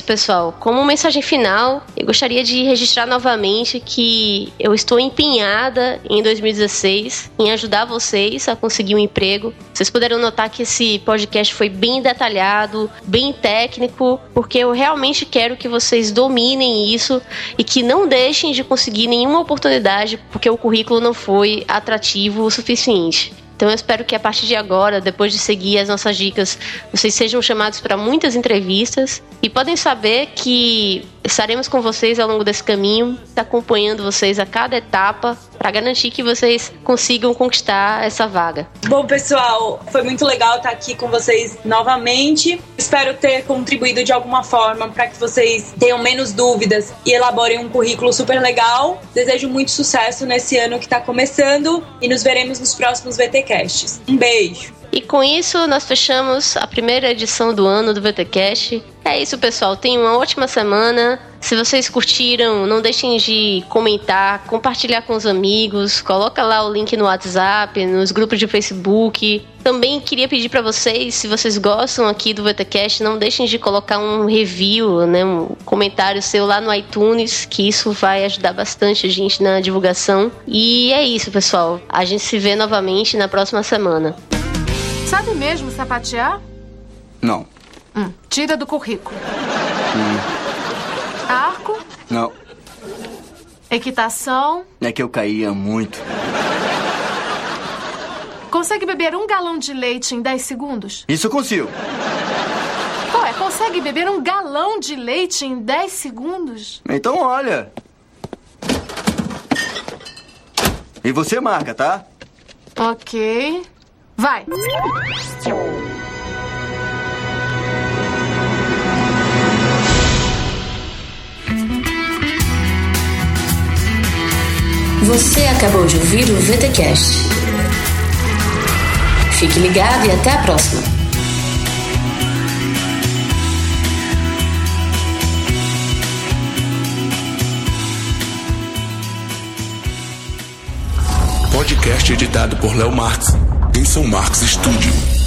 Isso, pessoal. Como mensagem final, eu gostaria de registrar novamente que eu estou empenhada em 2016 em ajudar vocês a conseguir um emprego. Vocês puderam notar que esse podcast foi bem detalhado, bem técnico, porque eu realmente quero que vocês dominem isso e que não deixem de conseguir nenhuma oportunidade porque o currículo não foi atrativo o suficiente. Então eu espero que a partir de agora, depois de seguir as nossas dicas, vocês sejam chamados para muitas entrevistas. E podem saber que estaremos com vocês ao longo desse caminho, acompanhando vocês a cada etapa para garantir que vocês consigam conquistar essa vaga. Bom, pessoal, foi muito legal estar aqui com vocês novamente. Espero ter contribuído de alguma forma para que vocês tenham menos dúvidas e elaborem um currículo super legal. Desejo muito sucesso nesse ano que está começando e nos veremos nos próximos VTcasts. Um beijo! E com isso, nós fechamos a primeira edição do ano do VTcast. É isso, pessoal. Tenham uma ótima semana. Se vocês curtiram, não deixem de comentar, compartilhar com os amigos, coloca lá o link no WhatsApp, nos grupos de Facebook. Também queria pedir para vocês, se vocês gostam aqui do VTcast, não deixem de colocar um review, né, um comentário seu lá no iTunes, que isso vai ajudar bastante a gente na divulgação. E é isso, pessoal. A gente se vê novamente na próxima semana. Sabe mesmo sapatear? Não. Hum, tira do currículo. Hum. Arco? Não. Equitação? É que eu caía muito. Consegue beber um galão de leite em 10 segundos? Isso eu consigo. Ué, consegue beber um galão de leite em 10 segundos? Então olha. E você marca, tá? Ok. Vai. Você acabou de ouvir o VTcast. Fique ligado e até a próxima. Podcast editado por Léo Marques, em São Marcos Estúdio.